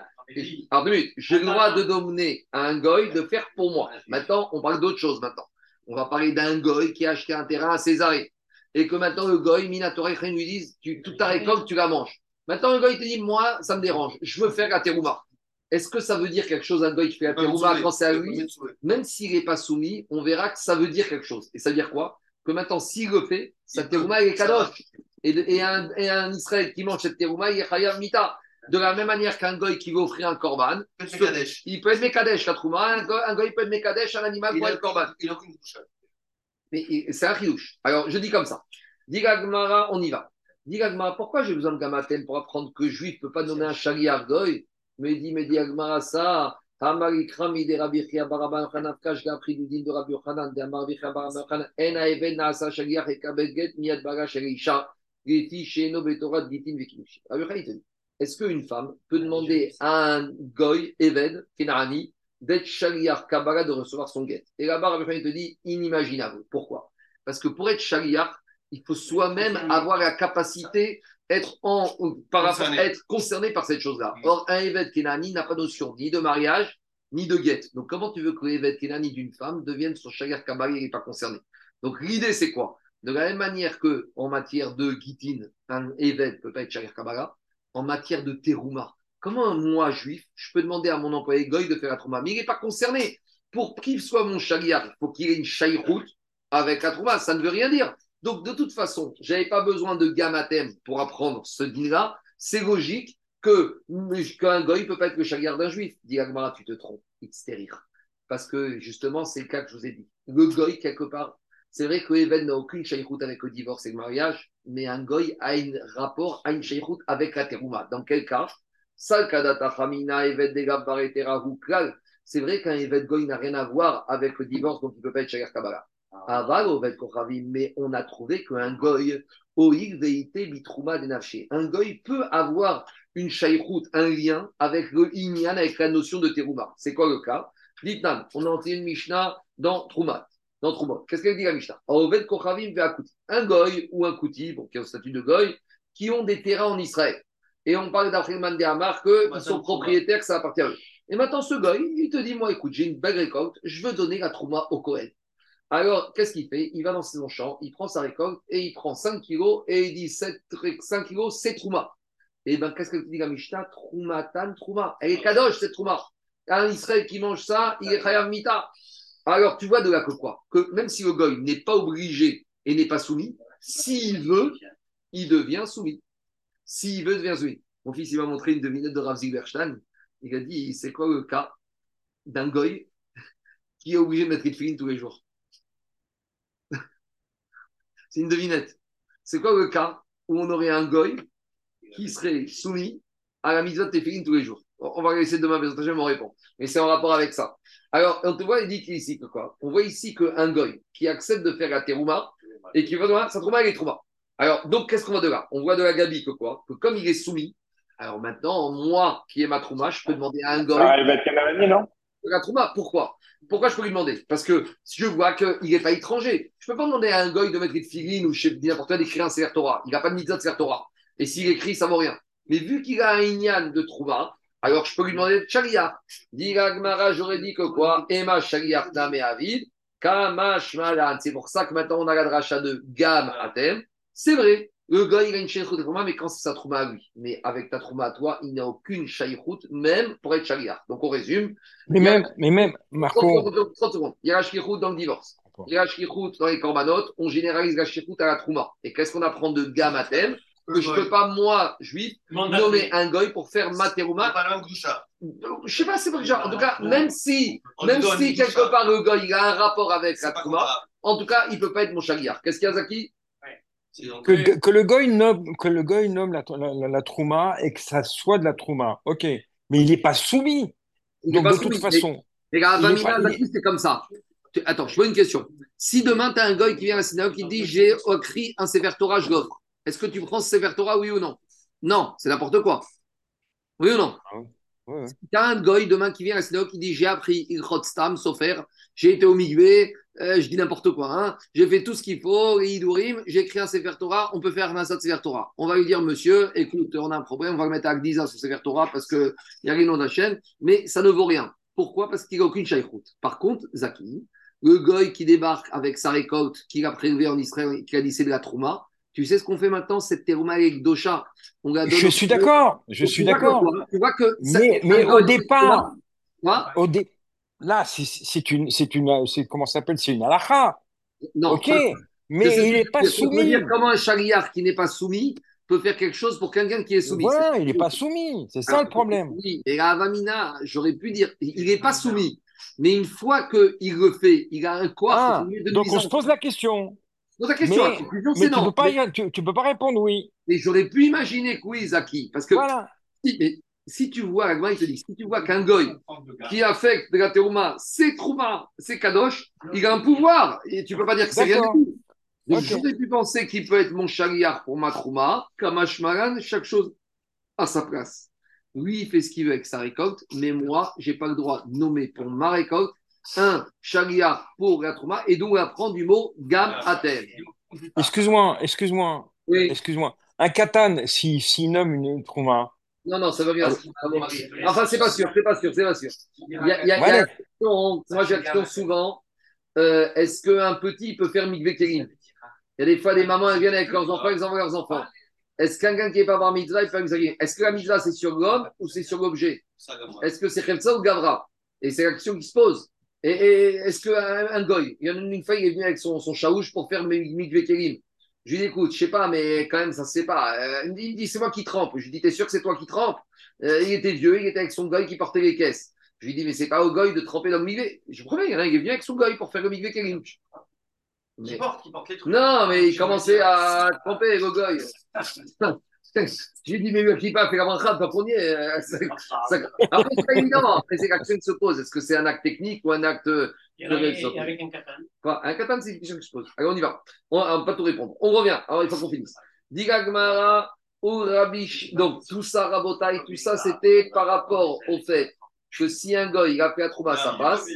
Alors, deux minutes, j'ai le droit de donner à un goy de faire pour moi. Maintenant, on parle d'autre chose maintenant. On va parler d'un goy qui a acheté un terrain à Césarée. Et que maintenant le goy, Minatorech, lui dise tu, toute ta récolte, tu la manges. Maintenant, le goy te dit moi, ça me dérange, je veux faire la terouma. Est-ce que ça veut dire quelque chose, un goy qui fait la terouma quand c'est à lui Même s'il n'est pas soumis, on verra que ça veut dire quelque chose. Et ça veut dire quoi? Que maintenant, s'il le fait, sa terouma, est kadosh. Et, un, et, un, Israël qui mange cette terouma, il est chayav mita. De la même manière qu'un goy qui veut offrir un korban, il peut être mekadesh, la trouma. Un goy, peut être mekadesh, un animal pour être korban. Il n'a aucune C'est un chidouche. Alors, je dis comme ça. Digagmara, on y va. Digagmara, pourquoi j'ai besoin de gamatel pour apprendre que juif ne peut pas nommer un chariar goy? Dit, me dit Agmara ça. Hamarikram ide Rabbi Chia Baraban Khanaf Kash Gapri du din de Rabbi Yochanan de Amar Bicha Baraban Khanan En Aeven Naasa Shagiach et Kabel Get Miad Bagash Elisha Geti Sheno Betorat Gitin Vekimushi. Rabbi Yochanan dit est-ce qu'une femme peut demander à un goy, Eved, d'être Shaliar Kabbalah, de recevoir son guet Et là-bas, Rabbi Yochanan te dit inimaginable. Pourquoi? Parce que pour être Shaliar, il faut soi-même avoir la capacité être, en, par rapport, être concerné par cette chose-là. Mm. Or, un évêque Kenani n'a pas notion ni de mariage, ni de guette. Donc, comment tu veux que l'évêque Kenani d'une femme devienne son chagar Kabbalah, il n'est pas concerné? Donc, l'idée, c'est quoi? De la même manière que en matière de guitine, un évêque ne peut pas être chagar Kabbalah, en matière de terouma, comment moi, juif, je peux demander à mon employé Goy de faire la trouma Mais il n'est pas concerné. Pour qu'il soit mon chagar, il faut qu'il ait une chaïroute avec la trouma. Ça ne veut rien dire. Donc, de toute façon, je n'avais pas besoin de gamatem pour apprendre ce din-là. C'est logique que qu'un goy ne peut pas être le chagrin d'un juif. Dis Agmara, tu te trompes, stérir. Parce que justement, c'est le cas que je vous ai dit. Le goy, quelque part, c'est vrai que n'a aucune shaykhout avec le divorce et le mariage, mais un goy a un rapport, a une shaykhout avec la terouma. Dans quel cas? C'est vrai qu'un Evet Goy n'a rien à voir avec le divorce, donc il ne peut pas être Shagir Kabbalah mais on a trouvé qu'un goy, un goy peut avoir une shaykhout, un lien avec le inyan, avec la notion de terouma. C'est quoi le cas? On a entendu une Mishnah dans Troumat. Dans Troumat. Qu'est-ce qu'elle dit la Mishnah? Un goy ou un kouti, bon, qui a le statut de goy, qui ont des terrains en Israël. Et on parle d'Afriman de Hamar, qu'ils sont propriétaires, que ça appartient à eux. Et maintenant, ce goy, il te dit Moi, écoute, j'ai une belle récolte, je veux donner la Trouma au Kohen. Alors, qu'est-ce qu'il fait? Il va dans son champ, il prend sa récolte et il prend 5 kilos et il dit 7, 5 kilos, c'est Trouma. Et bien, qu'est-ce que dit la Mishnah? Troumatan, Trouma. Elle est kadosh, cette Trouma. Un Israël qui mange ça, il est Chayav Mita. Alors, tu vois de là que quoi? Que même si le goy n'est pas obligé et n'est pas soumis, s'il veut, il devient soumis. S'il veut, il devient soumis. Mon fils, il m'a montré une devinette de Rav Zilberstein. Il a dit c'est quoi le cas d'un goy qui est obligé de mettre une filine tous les jours? C'est une devinette. C'est quoi le cas où on aurait un goy qui serait soumis à la mise de téfilin tous les jours? On va laisser demain, mais me répond. Mais c'est en rapport avec ça. Alors, on te voit, il dit ici quoi On voit ici qu'un goy qui accepte de faire la terouma et qui va demander sa trouma, elle est trouma. Alors, donc, qu'est-ce qu'on voit de là? On voit de la gabi que quoi? Que comme il est soumis, alors maintenant, moi qui ai ma trouma, je peux demander à un goy. Ah, il va être non? La trouma, pourquoi? Pourquoi je peux lui demander? Parce que si je vois qu'il n'est pas étranger, je ne peux pas demander à un goy de mettre une figurine ou n'importe quoi d'écrire un Sefer Torah. Il n'a pas de mitzvah de Sefer Torah. Et s'il écrit, ça ne vaut rien. Mais vu qu'il a un inyan de trouva, alors je peux lui demander de Sharia. Gmara, j'aurais dit que quoi? Emma Tame Avid, Kamash. C'est pour ça que maintenant on a la de Gam. C'est vrai, le gars, il a une shaykhout mais quand c'est sa trouma à lui. Mais avec ta trouma à toi, il n'a aucune shaykhout, même pour être shaliar. Donc on résume. Mais même, mais même, Marco. 30 secondes. Il y a la shaykhout dans le divorce. Il y a la shaykhout dans les corbanotes. On généralise la shaykhout à la trouma. Et qu'est-ce qu'on apprend de gamatem que je ne peux pas, moi, juif, nommer un goy pour faire ma terouma. Je sais pas, c'est pas genre. En tout cas, même si, même si quelque part le goy il a un rapport avec la trouma, en tout cas, il ne peut pas être mon chagliar. Qu'est-ce qu'il y a, Zaki? Que, que, le goy nomme, que le goy nomme la, la, la, trouma et que ça soit de la trouma. Ok. Mais il n'est pas soumis. Il Donc, pas de toute façon. Les gars, c'est comme ça. Attends, je pose une question. Si demain, tu as un goy qui vient à la synagogue qui dit J'ai écrit un Sefer Torah, je l'offre. Est-ce que tu prends ce Sefer Torah, oui ou non? Non, c'est n'importe quoi. Oui ou non? Ah ouais, Tu as un goy demain qui vient à la synagogue qui dit J'ai appris Ilchot Stam, Sofer, j'ai été au Migvé, euh, je dis n'importe quoi, hein. j'ai fait tout ce qu'il faut, Idourim, j'ai écrit un Sefer Torah, on peut faire un Assad Sefer Torah. On va lui dire Monsieur, écoute, on a un problème, on va le mettre à Agdiza sur Sefer Torah parce qu'il y a rien dans la chaîne, mais ça ne vaut rien. Pourquoi? Parce qu'il n'y a aucune shaykhout. Par contre, Zaki, le goy qui débarque avec sa récolte qu'il a prélevé en Israël, qui a dit c'est de la trouma, tu sais ce qu'on fait maintenant, cette terouma avec Dosha? On Je suis d'accord, je suis d'accord. Tu vois que mais, mais au départ, au là, c'est une, c'est une, c'est comment ça s'appelle, c'est une halakha. Non. Ok, mais il n'est pas soumis. Dire comment un chariard qui n'est pas soumis peut faire quelque chose pour quelqu'un qui est soumis. Voilà, il n'est pas soumis. C'est ça le problème. Oui, et à Avamina, j'aurais pu dire, il n'est pas soumis. Mais une fois qu'il le fait, il a un quoi ah, Donc on se pose la question. La question. Mais, mais tu ne peux, pas, tu, peux pas répondre oui. Mais j'aurais pu imaginer que oui, Zaki. Parce que voilà. mais, si tu vois, il te dit, si tu vois qu'un goy qui affecte de la terouma, c'est trouma, c'est kadosh, il a un pouvoir. Et tu ne peux pas dire que c'est rien du tout. Donc j'aurais pu penser qu'il peut être mon chariard pour ma trouma, Kamash Maran, chaque chose à sa place. Lui, il fait ce qu'il veut avec sa récolte, mais moi, je n'ai pas le droit de nommer pour ma récolte un chalia pour la trauma et donc apprendre du mot gam atel. Excuse-moi, excuse-moi. Oui. Excuse-moi. Un katan, s'il si, nomme une trauma. Non, non, ça va bien. Enfin, c'est pas sûr, c'est pas sûr, c'est pas sûr. Il y a, il y a, il y a question, moi, j'ai question souvent euh, est-ce qu'un petit peut faire mikveh Il y a des fois, des mamans, elles viennent avec leurs enfants, elles envoient leurs enfants. Est-ce qu'un qui n'est pas bar mitzvah, il fait un Est-ce que la mitzvah, c'est sur l'homme ou c'est sur l'objet Est-ce que c'est ça ou gavra? Et c'est la question qui se pose. Et, est-ce qu'un un goy, il y en a une fois, il est venu avec son, son chaouche pour faire mikveh kelim. Je lui dis, écoute, je sais pas, mais quand même, ça se sait pas. Euh, il me dit, c'est moi qui trempe. Je lui dis, t'es sûr que c'est toi qui trempe? Euh, Il était vieux, il était avec son goy qui portait les caisses. Je lui dis, mais c'est pas au goy de tremper dans le mikveh. Je promets, il est venu avec son goy pour faire le mikveh kelim. Qui porte, qui porte les trucs. Non, mais il commençait à tromper, le goy. <laughs> J'ai dit, mais le pas fait la manchade, pas premier. Euh, après, c'est pas évident. Après, c'est l'action qui se pose? Est-ce que c'est un acte technique ou un acte. Avec, avec un katan. Quoi, un katan, c'est une question qui se pose. Allez, on y va. On ne va pas tout répondre. On revient. Alors, il faut qu'on finisse. Digagmara ou Rabish. Donc, tout ça, Rabotai, tout ça, c'était par rapport au fait que si un goy, il a fait un trouba, ça passe.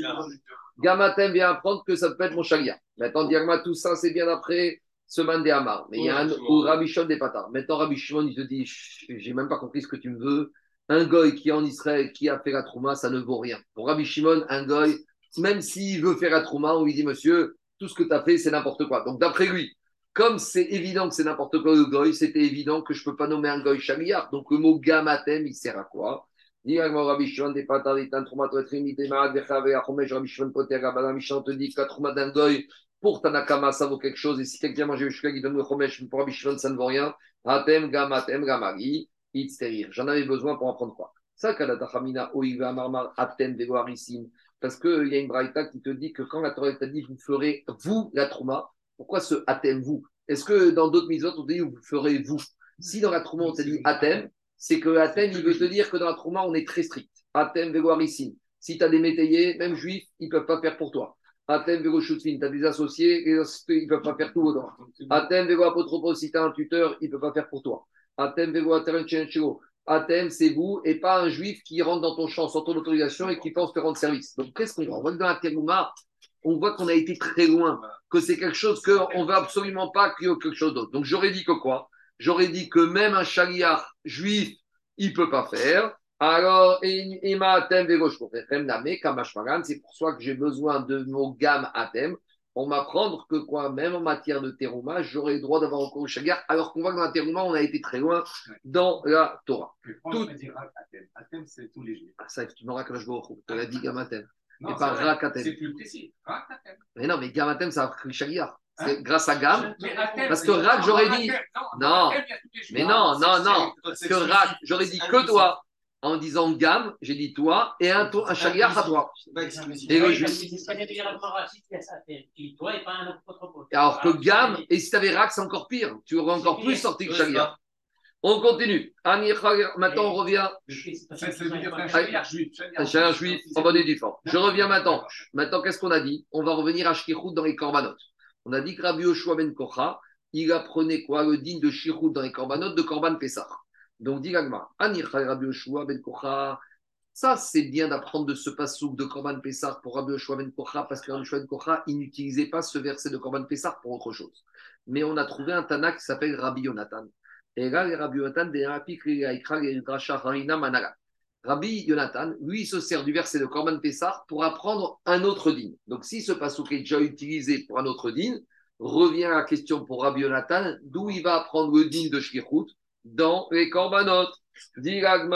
Gamatem vient apprendre que ça peut être mon chalia. Maintenant, Diagma, tout ça, c'est bien après ce mandé Amar. Mais il y a un ou Rabichon des Patars. Maintenant, Rabichon, il te dit J'ai même pas compris ce que tu me veux. Un goy qui est en Israël, qui a fait la trouma, ça ne vaut rien. Pour Rabbi Shimon, un goy, même s'il veut faire la trouma, on lui dit Monsieur, tout ce que tu as fait, c'est n'importe quoi. Donc, d'après lui, comme c'est évident que c'est n'importe quoi le goy, c'était évident que je ne peux pas nommer un goy chamiar. Donc, le mot gamatem, il sert à quoi? Rabbi Shimon des il trouma, Rabbi Shimon, Poter, Rabbi Shimon te dit que la trouma d'un goy, pour Tanakama, ça vaut quelque chose. Et si quelqu'un mange le il donne le chomesh, pour Rabbi ça ne vaut rien. Atem, gam, atem, gamari, itzterir. J'en avais besoin pour apprendre quoi Ça, Kadatachamina, oiva, marmar, atem, vegoarissim. Parce qu'il y a une braïta qui te dit que quand la Torah t'a dit vous ferez vous la trouma, pourquoi ce atem vous? Est-ce que dans d'autres mises on te dit vous ferez vous? Si dans la trouma on t'a dit atem, c'est que atem il veut te dire que dans la trouma on est très strict. Atem, vegoarissim. Si tu as des métayers, même juifs, ils ne peuvent pas faire pour toi. Atem Vego tu as des associés, ils ne peuvent pas faire tout au droit. Atem Vego Apotropos, si tu as un tuteur, il ne peut pas faire pour toi. Atem Vego Atem, c'est vous et pas un juif qui rentre dans ton champ sans ton autorisation et qui pense te rendre service. Donc, qu'est-ce qu'on voit? On voit que dans la Terouma, on voit qu'on a été très loin, que c'est quelque chose qu'on ne veut absolument pas qu'il y ait quelque chose d'autre. Donc, j'aurais dit que quoi? J'aurais dit que même un chaliar juif, il ne peut pas faire. Alors, c'est pour ça que j'ai besoin de mon gamme atem pour m'apprendre que quoi, même en matière de terouma, j'aurai le droit d'avoir encore au shagar, alors qu'on voit que dans la terouma, on a été très loin dans la Torah. Tout... Atem, c'est tous les jours. Ah, ça, tu m'auras que je vois tu l'as dit gamme atem. Et pas rak C'est plus précis. Mais non, mais gamme atem, ça a pris shagar. c'est grâce à Gam. Parce que Rak, j'aurais dit. Non, mais non, non, non. Parce que Rak, j'aurais dit que toi. En disant Gam, j'ai dit toi et un, un Shaliach à toi. Et le juif. Alors que Gam, et si tu avais Rak, c'est encore pire. Tu aurais encore plus sorti que Shaliach. On continue. Maintenant, on revient. Un juif en bonne et due forme. Je reviens maintenant. Maintenant, qu'est-ce qu'on a dit? On va revenir à Shkichut dans les Korbanot. On a dit que Rabbi Yoshua ben Kocha, il apprenait quoi Le digne de Shkichut dans les Korbanot de Korban Pessah. Donc, dit Gagma, Rabbi Yoshua ben Kocha. Ça, c'est bien d'apprendre de ce passouk de Korban Pessah pour Rabbi Yoshua ben Kocha, parce que Rabbi Yoshua ben Kocha, il n'utilisait pas ce verset de Korban Pessah pour autre chose. Mais on a trouvé un Tana qui s'appelle Rabbi Yonatan. Et là, Rabbi Yonatan, Rabbi Yonatan, lui, il se sert du verset de Korban Pessah pour apprendre un autre din. Donc, si ce passouk est déjà utilisé pour un autre din, revient à la question pour Rabbi Yonatan, d'où il va apprendre le din de Shkirut dans les Korbanot. Detanya,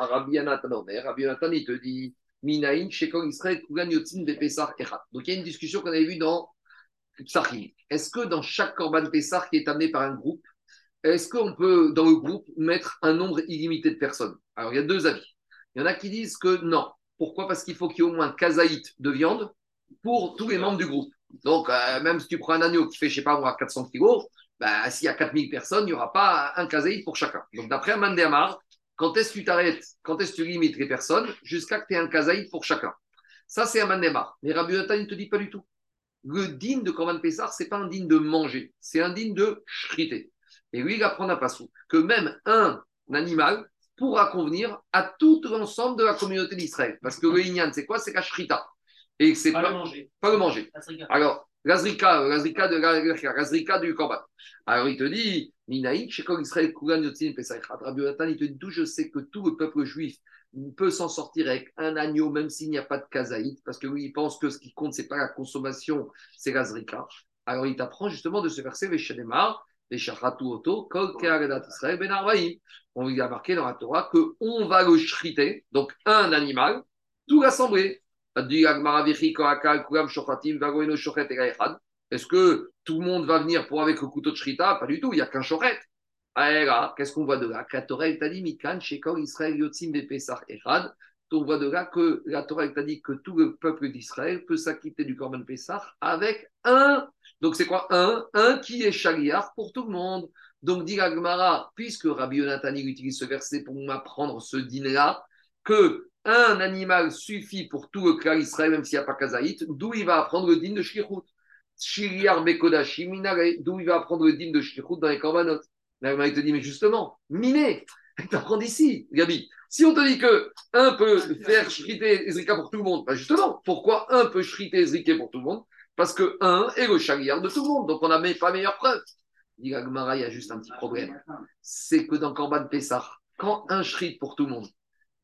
Rabbi Omer, Rabbi Yonatan, il te dit, Minaïn, Shekol Israël, Kugan Yotzin, Echat. Donc, il y a une discussion qu'on avait vue dans est-ce que dans chaque Corban Pessah qui est amené par un groupe, est-ce qu'on peut, dans le groupe, mettre un nombre illimité de personnes? Alors, il y a deux avis. Il y en a qui disent que non. Pourquoi? Parce qu'il faut qu'il y ait au moins kazaït de viande pour tous les membres du groupe. Donc, euh, même si tu prends un agneau qui fait, je sais pas moi, 400 kilos, bah, s'il y a 4000 personnes, il n'y aura pas un kazaït pour chacun. Donc, d'après Mandéamar, quand est-ce que tu t'arrêtes Quand est-ce que tu limites les personnes Jusqu'à que tu aies un kazaït pour chacun. Ça, c'est un Mandéamar. Mais Rabbi Yotan, il ne te dit pas du tout le digne de Korban Pessar, ce n'est pas un digne de manger, c'est un digne de shriter. Et lui, il apprend à Passou que même un animal pourra convenir à tout l'ensemble de la communauté d'Israël. Parce que le c'est quoi? C'est la shrita. Et c'est pas, pas, le manger. Pas le manger. Alors, l'azrika, l'azrika de l'azrika du Korban. Alors, il te dit, Minaïk, chez Israël, Kugan, Yotzin, Rabbi il te dit, tout, je sais que tout le peuple juif peut s'en sortir avec un agneau, même s'il n'y a pas de kazaït, parce que lui, il pense que ce qui compte, c'est pas la consommation, c'est la zrika. Alors, il t'apprend justement de ce verset, Veshachatu Oto, Israël Ben. On lui a marqué dans la Torah qu'on va le shriter, donc un animal, tout rassembler. Est-ce que tout le monde va venir pour avec le couteau de shrita? Pas du tout, il n'y a qu'un chochet. Ah, qu'est-ce qu'on voit de là? La Torah t'a dit Mikan, Shekor Israël Yotzim Bepesach Echad. On voit de là que la Torah que tout le peuple d'Israël peut s'acquitter du Korban Pessah avec un. Donc c'est quoi? Un Un qui est chaliar pour tout le monde. Donc dit Agmara, puisque Rabbi Yonatan utilise ce verset pour m'apprendre ce dîner-là, que un animal suffit pour tout le clan Israël, même s'il n'y a pas Kazaït, d'où il va apprendre le dîner de Shirut. Shiriar Bekodashi d'où il va apprendre le dîner de Shirut dans les Korbanot? il te dit, mais justement, miné, <laughs> t'apprends d'ici, Gabi. Si on te dit que un peut faire shriter Ezrika pour tout le monde, bah justement, pourquoi un peut shriter Ezrika pour tout le monde? Parce que un est le chaliard de tout le monde, donc on n'a même pas meilleure preuve. Agmara, il y a juste un petit problème. C'est que dans Korban Pessah, quand un shrite pour tout le monde,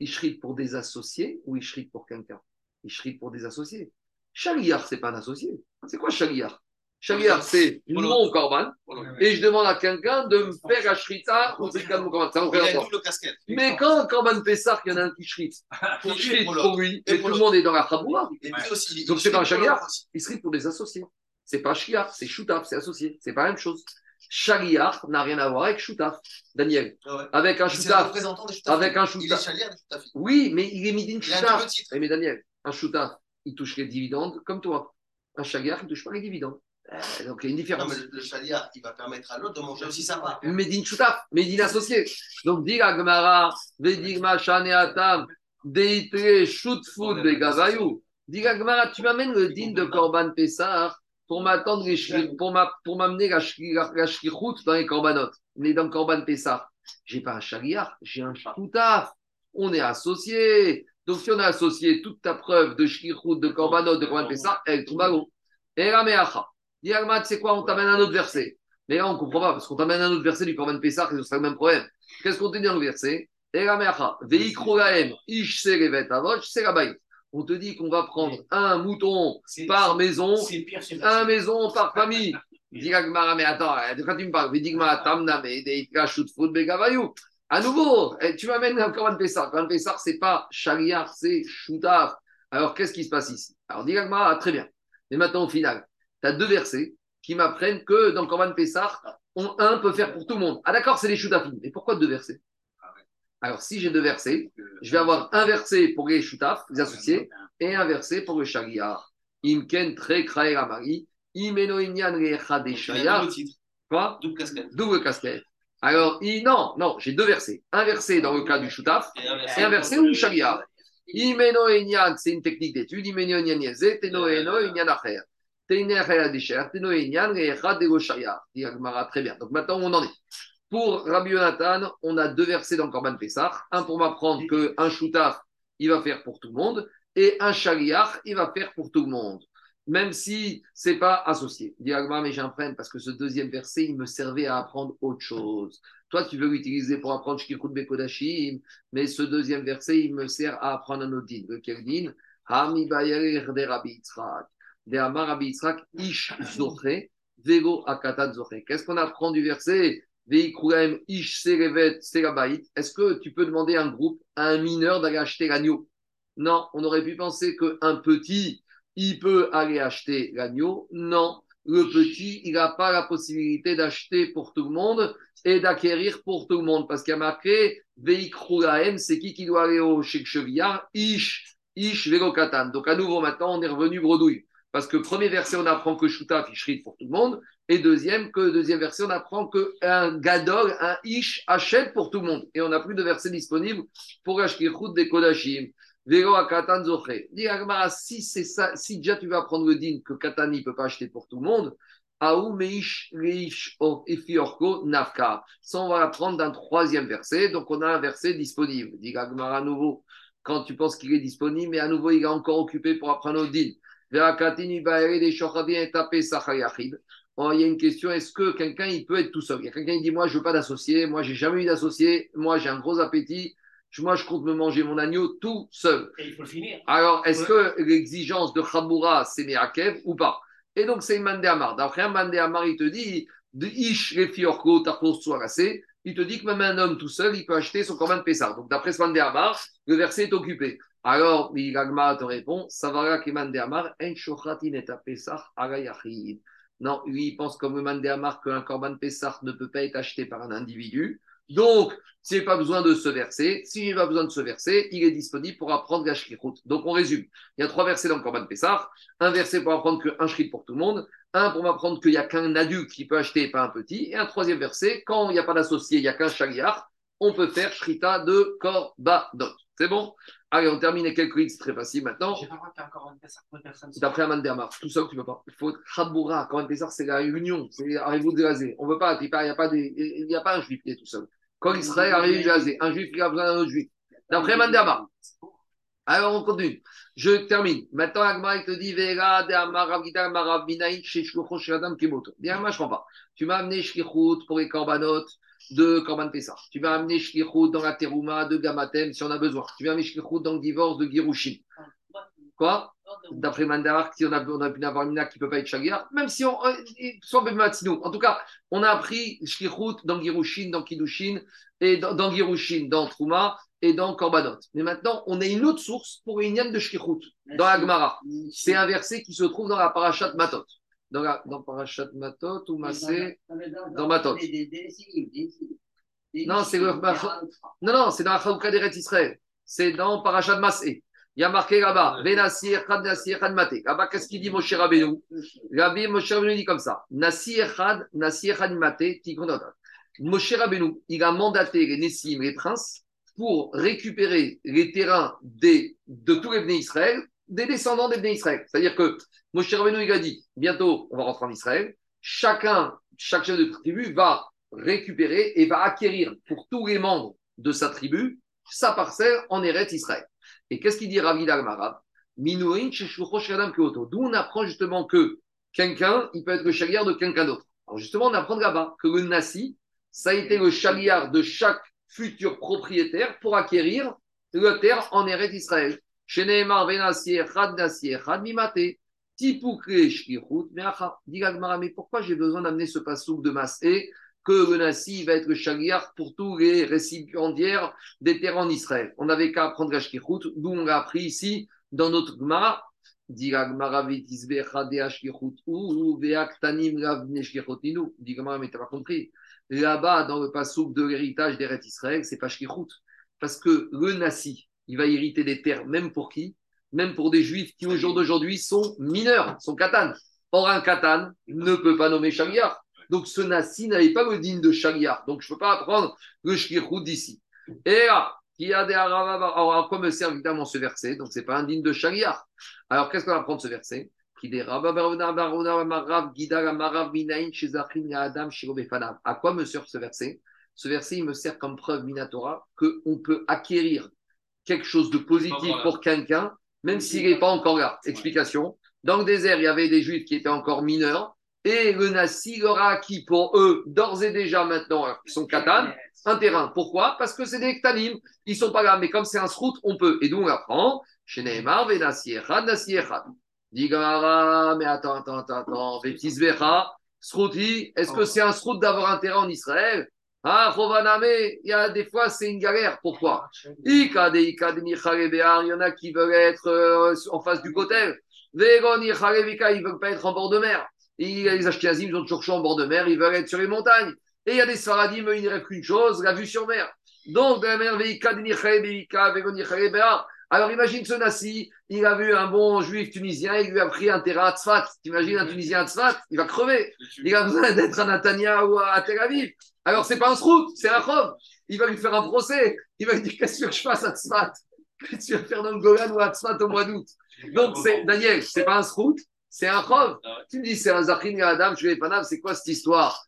il shrite pour des associés ou il shrite pour quelqu'un? Il shrite pour des associés. Chaliar, c'est pas un associé. C'est quoi Chaliar Chaliar, c'est mon korban. Et je demande à quelqu'un de me faire la shrita ou de mon korban. Mais quand korban Pessar, il y en a un qui shrite, <laughs> il shrite pour lui, et tout le monde est dans la chaboua. Donc c'est pas un chaliar, il shrite pour des associés. C'est pas chiar, c'est choutaf, c'est associé. C'est pas la même chose. Chaliar n'a rien à voir avec choutaf, Daniel. Avec un choutaf. Avec un choutaf. Oui, mais il est midin choutaf. Mais Daniel, un choutaf, il touche les dividendes comme toi. Un chaliar, il ne touche pas les dividendes. Euh, donc il y a une différence. Non, mais le, chalia, il va permettre à l'autre de manger aussi sa part. Médine Choutaf, Médine associé. Donc dit Agmara, Vedigma Shaneatam, Deitre Shootfood Begavayou. Dit Agmara, tu m'amènes le din de Korban Pessar pour m'attendre pour pour m'amener la, la, dans les Korbanot. Mais dans Korban Pessar, j'ai pas un chaliar, j'ai un Choutaf. On est associés. Donc si on est associé, toute ta preuve de shkichut, de korbanot, de korban Pessar, elle tombe à l'eau. Et la meacha. Dis c'est quoi? On t'amène un autre verset. Mais là, on ne comprend pas, parce qu'on t'amène un autre verset du Corban Pessah, et ce sera le même problème. Qu'est-ce qu'on te dit dans le verset? On te dit qu'on va prendre un mouton par maison, un maison par <laughs> famille. Dis mais attends, de quoi tu me parles? À nouveau, eh, tu m'amènes un Corban Pessah. Corban Pessah, ce n'est pas Shaliar, c'est Shutaf. Alors, qu'est-ce qui se passe ici? Alors, dis très bien. Mais maintenant, au final, tu as deux versets qui m'apprennent que dans Corban Pessah, on, un peut faire pour tout le monde. Ah d'accord, c'est les Choutafim. Mais pourquoi deux versets? Alors si j'ai deux versets, je vais avoir un verset pour les Choutaf, les associés, et un verset pour le Shagiyar. Imken tre krae amari, imeno inyan Quoi? Double casquette. Double casquette. Alors, non, non, j'ai deux versets. Un verset dans le cas du Choutaf et un verset où Shagiyar. Imeno inyan, c'est une technique d'étude. Imeno inyan yeze, teno eno inyan acher. Très bien. Donc maintenant, on en est. Pour Rabbi Yonatan, on a deux versets dans Korban Pessah. Un pour m'apprendre qu'un shoutaf, il va faire pour tout le monde. Et un shaliach, il va faire pour tout le monde. Même si ce n'est pas associé. Dit mais j'apprends parce que ce deuxième verset, il me servait à apprendre autre chose. Toi, tu veux l'utiliser pour apprendre Shkirkut Bekodashim, mais ce deuxième verset, il me sert à apprendre un autre din. Lequel din? De Rabbi Ish Qu'est-ce qu'on apprend du verset? Ish Est-ce que tu peux demander à un groupe, à un mineur d'aller acheter l'agneau? Non, on aurait pu penser qu'un petit, il peut aller acheter l'agneau. Non, le petit, il n'a pas la possibilité d'acheter pour tout le monde et d'acquérir pour tout le monde. Parce qu'il y a marqué c'est qui qui doit aller au chez Ish, Ish Katan. Donc à nouveau, maintenant, on est revenu bredouille. Parce que premier verset, on apprend que Shuta ficherit pour tout le monde. Et deuxième, que deuxième verset, on apprend qu'un Gadol, un Ish, achète pour tout le monde. Et on n'a plus de verset disponible pour Ashkirchut des Kodashim. Vero Katan Zoché. Si c'est ça, si déjà tu vas apprendre le din que Katani ne peut pas acheter pour tout le monde, Aou Meish Reish Efiorko. Ça, on va apprendre d'un troisième verset. Donc, on a un verset disponible. Dit à nouveau, quand tu penses qu'il est disponible, mais à nouveau, il est encore occupé pour apprendre le din. Oh, il y a une question, est-ce que quelqu'un il peut être tout seul? Il y a quelqu'un qui dit, moi je veux pas d'associé, moi j'ai jamais eu d'associé, moi j'ai un gros appétit, moi je compte me manger mon agneau tout seul. il faut le finir. Alors est-ce que l'exigence de Khaboura c'est Meakev ou pas? Et donc c'est Mandéamar. D'après un Mandéamar, il te dit, de Ish Refiorko il te dit que même un homme tout seul, il peut acheter son corban de Pessar. Donc d'après ce Mandéamar, le verset est occupé. Alors, l'Agma te répond, Savara Keman de Amar, En Shochatin et Pesach Non, lui, il pense comme le Man de Amar qu'un Korban Pesach ne peut pas être acheté par un individu. Donc, s'il n'y a pas besoin de ce verset, s'il n'y a pas besoin de ce verset, il est disponible pour apprendre la Donc, on résume. Il y a trois versets dans le Korban Pessah. Un verset pour apprendre qu'un shrit pour tout le monde. Un pour m'apprendre qu'il n'y a qu'un adulte qui peut acheter et pas un petit. Et un troisième verset, quand il n'y a pas d'associé, il n'y a qu'un shaliar, on peut faire shrita de korbanot. C'est bon? Allez, on termine avec quelques c'est très facile maintenant. J'ai pas le droit encore un personne. D'après Aman Dermar, tout seul, tu ne peux pas. Il faut être Khaboura. Quand un c'est la union, c'est arrive de Gazé. On ne veut pas, il n'y a, pas a pas un juif qui est tout seul. Quand Israël arrive de Gazé, un juif qui a besoin d'un autre juif. D'après Aman Dermar. Alors, on continue. Je termine. Maintenant, Agmar, il te dit Vera, de Amarav, Gita, Amarav, Minaïn, chez Shlocho, chez Adam, Kemoto. Moi, je ne comprends pas. Tu m'as amené Shlichut pour les corbanotes de Korban Pessah. Tu vas amener Shlichut dans la Terouma de Gamatem si on a besoin. Tu vas amener Shlichut dans le divorce de Girushin. Quoi? D'après Mandar, si on a, on a pu avoir une qui ne peut pas être Shagir, même si on. Euh, soit Matsino. En tout cas, on a appris Shlichut dans Girushin, dans Kidushin, et dans, dans Girushin, dans Trouma et dans Korbanot. Mais maintenant, on a une autre source pour une de Shlichut, dans la C'est un verset qui se trouve dans la Parashat Matot dans, la, dans Parashat Matot ou Massé Dans Matot. Non, c'est le, non, non, c'est dans la d'Eretz Israël. C'est dans Parashat Massé. Il y a marqué là-bas, Venasir Chad Nasir Chad Mate. Là-bas, qu'est-ce qu'il dit Moshe Rabbeinu? Rabbi Moshe Rabbeinu dit comme ça Nasir Chad, Nasir Chad Mate, Tikonota. Moshe Rabbeinu, il a mandaté les Nessim, les princes, pour récupérer les terrains des, de tous les Bnei Israël, des descendants des Israël. C'est-à-dire que Moshe Rabbeinu, il dit, bientôt, on va rentrer en Israël. Chacun, chaque chef de tribu va récupérer et va acquérir pour tous les membres de sa tribu sa parcelle en Eretz Israël. Et qu'est-ce qu'il dit Ravi Marab D'où on apprend justement que quelqu'un, il peut être le chaliard de quelqu'un d'autre. Alors justement, on apprend là-bas que le Nassi, ça a été le chaliard de chaque futur propriétaire pour acquérir la terre en Eretz Israël. Chez Nehemar, Venassi, Chad Nassi, Chad Mimate mais pourquoi j'ai besoin d'amener ce passouk de Masé que le Nassi va être le chaliar pour tous les récipiendaires des terres en Israël? On n'avait qu'à apprendre la d'où on l'a appris ici dans notre Gemara. mais t'as pas compris. Là-bas, dans le pasouk de l'héritage des Israël, c'est pas shkichut. Parce que le Nassi, il va hériter des terres, même pour qui? Même pour des juifs qui, au jour d'aujourd'hui, sont mineurs, sont katan. Or, un katan ne peut pas nommer shaliar. Donc, ce Nassi n'avait pas le digne de shaliar. Donc, je ne peux pas apprendre le shkichut d'ici. Et là, qui a des Alors, à quoi me sert évidemment ce verset Donc, ce n'est pas un digne de shaliar. Alors, qu'est-ce qu'on va apprendre ce verset? À quoi me sert ce verset? Ce verset, il me sert comme preuve minatora qu'on peut acquérir quelque chose de positif pour quelqu'un, même s'il n'est pas encore là. Explication. Dans le désert, il y avait des juifs qui étaient encore mineurs, et le Nassi leur a acquis pour eux, d'ores et déjà maintenant, ils sont katan, un terrain. Pourquoi? Parce que c'est des ktanim, ils sont pas là, mais comme c'est un srout, on peut. Et donc on apprend, chez Neymar, Venassi Echad, Nassi Echad. Mais attends, attends, attends, attends. Vetisvecha, Srouti, est-ce que c'est un srout d'avoir un terrain en Israël? Ah, Chovaname, il y a des fois, c'est une galère. Pourquoi? Il y en a qui veulent être euh, en face du côté. Vegon, ils ne veulent pas être en bord de mer. Les Ashkenazim, ils ont toujours chaud en bord de mer, ils veulent être sur les montagnes. Et il y a des Sfaradim, ils ne rêvent qu'une chose, la vue sur mer. Donc, de la mer, alors imagine ce Nassi, il a vu un bon juif tunisien, il lui a pris un terrain à Tzfat. T'imagines un tunisien à Tzfat, il va crever. Il a besoin d'être à Natania ou à Tel Aviv. Alors c'est pas un srout, c'est un chov. Il va lui faire un procès. Il va lui dire Qu'est-ce que je fasse à Tzfat que tu vas faire dans le Golan ou à Tzfat au mois d'août? Donc c'est Daniel, c'est pas un srout, c'est un chov. Tu me dis C'est un Zachin Adam, je vais pas c'est quoi cette histoire?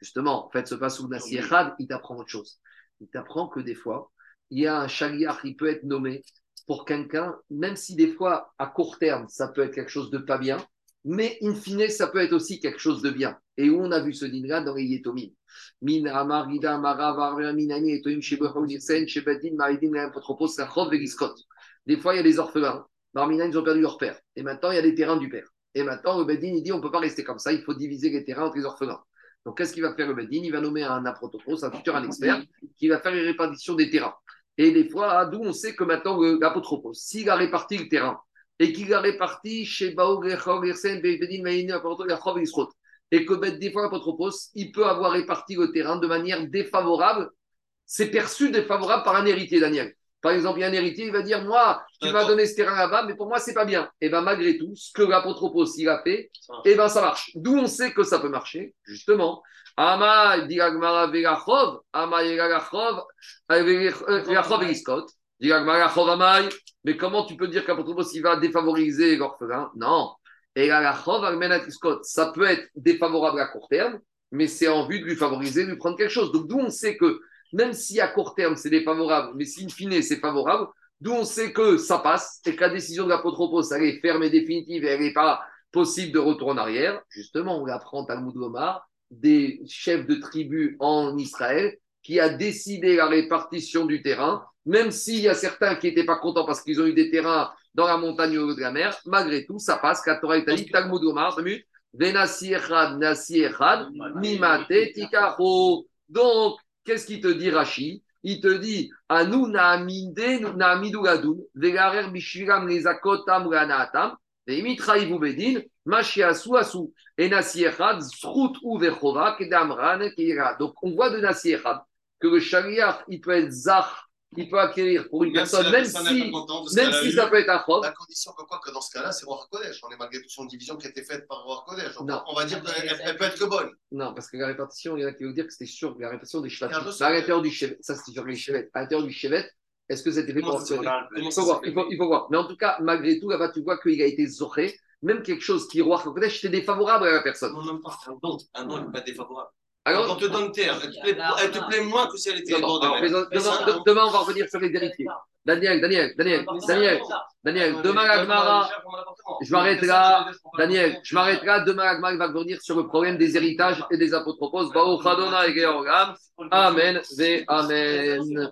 Justement, en fait, ce passage Nassierad, il t'apprend autre chose. Il t'apprend que des fois, il y a un chaliar qui peut être nommé pour quelqu'un, même si des fois, à court terme, ça peut être quelque chose de pas bien, mais in fine, ça peut être aussi quelque chose de bien. Et où on a vu ce din-là dans les Yetomim. Min Amar, Gida, Mara, Minani, Vegiskot. Des fois, il y a des orphelins. Marmina, ils ont perdu leur père. Et maintenant, il y a des terrains du père. Et maintenant, le Bedin, il dit on ne peut pas rester comme ça, il faut diviser les terrains entre les orphelins. Donc, qu'est-ce qu'il va faire le Bedin Il va nommer un apotropos, un futur, un expert, qui va faire les répartitions des terrains. Et des fois, d'où on sait que maintenant, l'apotropos, s'il a réparti le terrain et qu'il a réparti chez Baog, et que des fois, l'apotropos, il peut avoir réparti le terrain de manière défavorable, c'est perçu défavorable par un héritier, Daniel. Par exemple, il y a un héritier, il va dire Moi, tu m'as donné ce terrain là-bas, mais pour moi, c'est pas bien. Et bien, malgré tout, ce que l'apotropos il a fait, et eh ben, ça marche. D'où on sait que ça peut marcher, justement. Ama Ama Mais comment tu peux dire qu'apotropos il va défavoriser l'orphelin Non. Et ça peut être défavorable à court terme, mais c'est en vue de lui favoriser, de lui prendre quelque chose. Donc, d'où on sait que même si à court terme c'est défavorable, mais si in fine c'est favorable, d'où on sait que ça passe et que la décision de l'apotropos, elle est ferme et définitive et elle n'est pas possible de retour en arrière. Justement, on apprend Talmud Gomar, des chefs de tribus en Israël, qui a décidé la répartition du terrain, même s'il y a certains qui n'étaient pas contents parce qu'ils ont eu des terrains dans la montagne ou de la mer, malgré tout, ça passe. Katora dit Talmud Gomar, Donc, Qu'est-ce qu'il te dit, Rashi? Il te dit Anu naamidu gadun, vegarer bishiram lezakot amranatam, veimitraivu bedin, asu, et nasiechad, zrut ou vechova, kedamran, keira. Donc on voit de nasiechad que le shariach, il peut être zach il peut acquérir pour une personne, même si, même si ça peut être un chov. La condition que quoi que dans ce cas-là, c'est Roi Kodesh. On est malgré tout son division qui a été faite par Roi Kodesh. Donc on va dire qu'elle peut être que bonne. Non, parce que la répartition, il y en a qui veulent dire que c'était sûr, la répartition des chevets. À l'intérieur du chevet, ça c'était sur les chevets. À l'intérieur du chevet, est-ce que c'était fait proportionnel il faut, voir, il, faut, il faut voir. Mais en tout cas, malgré tout, là-bas, tu vois qu'il a été zoré. Même quelque chose qui, Roi Kodesh, c'était défavorable à la personne. Non, non, pas un don. Un don n'est pas défavorable. Alors, on te donne terre, elle te plaît, elle te plaît moins que si elle était non, non, demain, demain, on va revenir sur les vérités. Daniel, Daniel, Daniel, Daniel, Daniel, demain Agmara, je m'arrête là. Daniel, je m'arrête là. Demain Agmara va revenir sur le problème des héritages et des apotropos. Amen, ve Amen.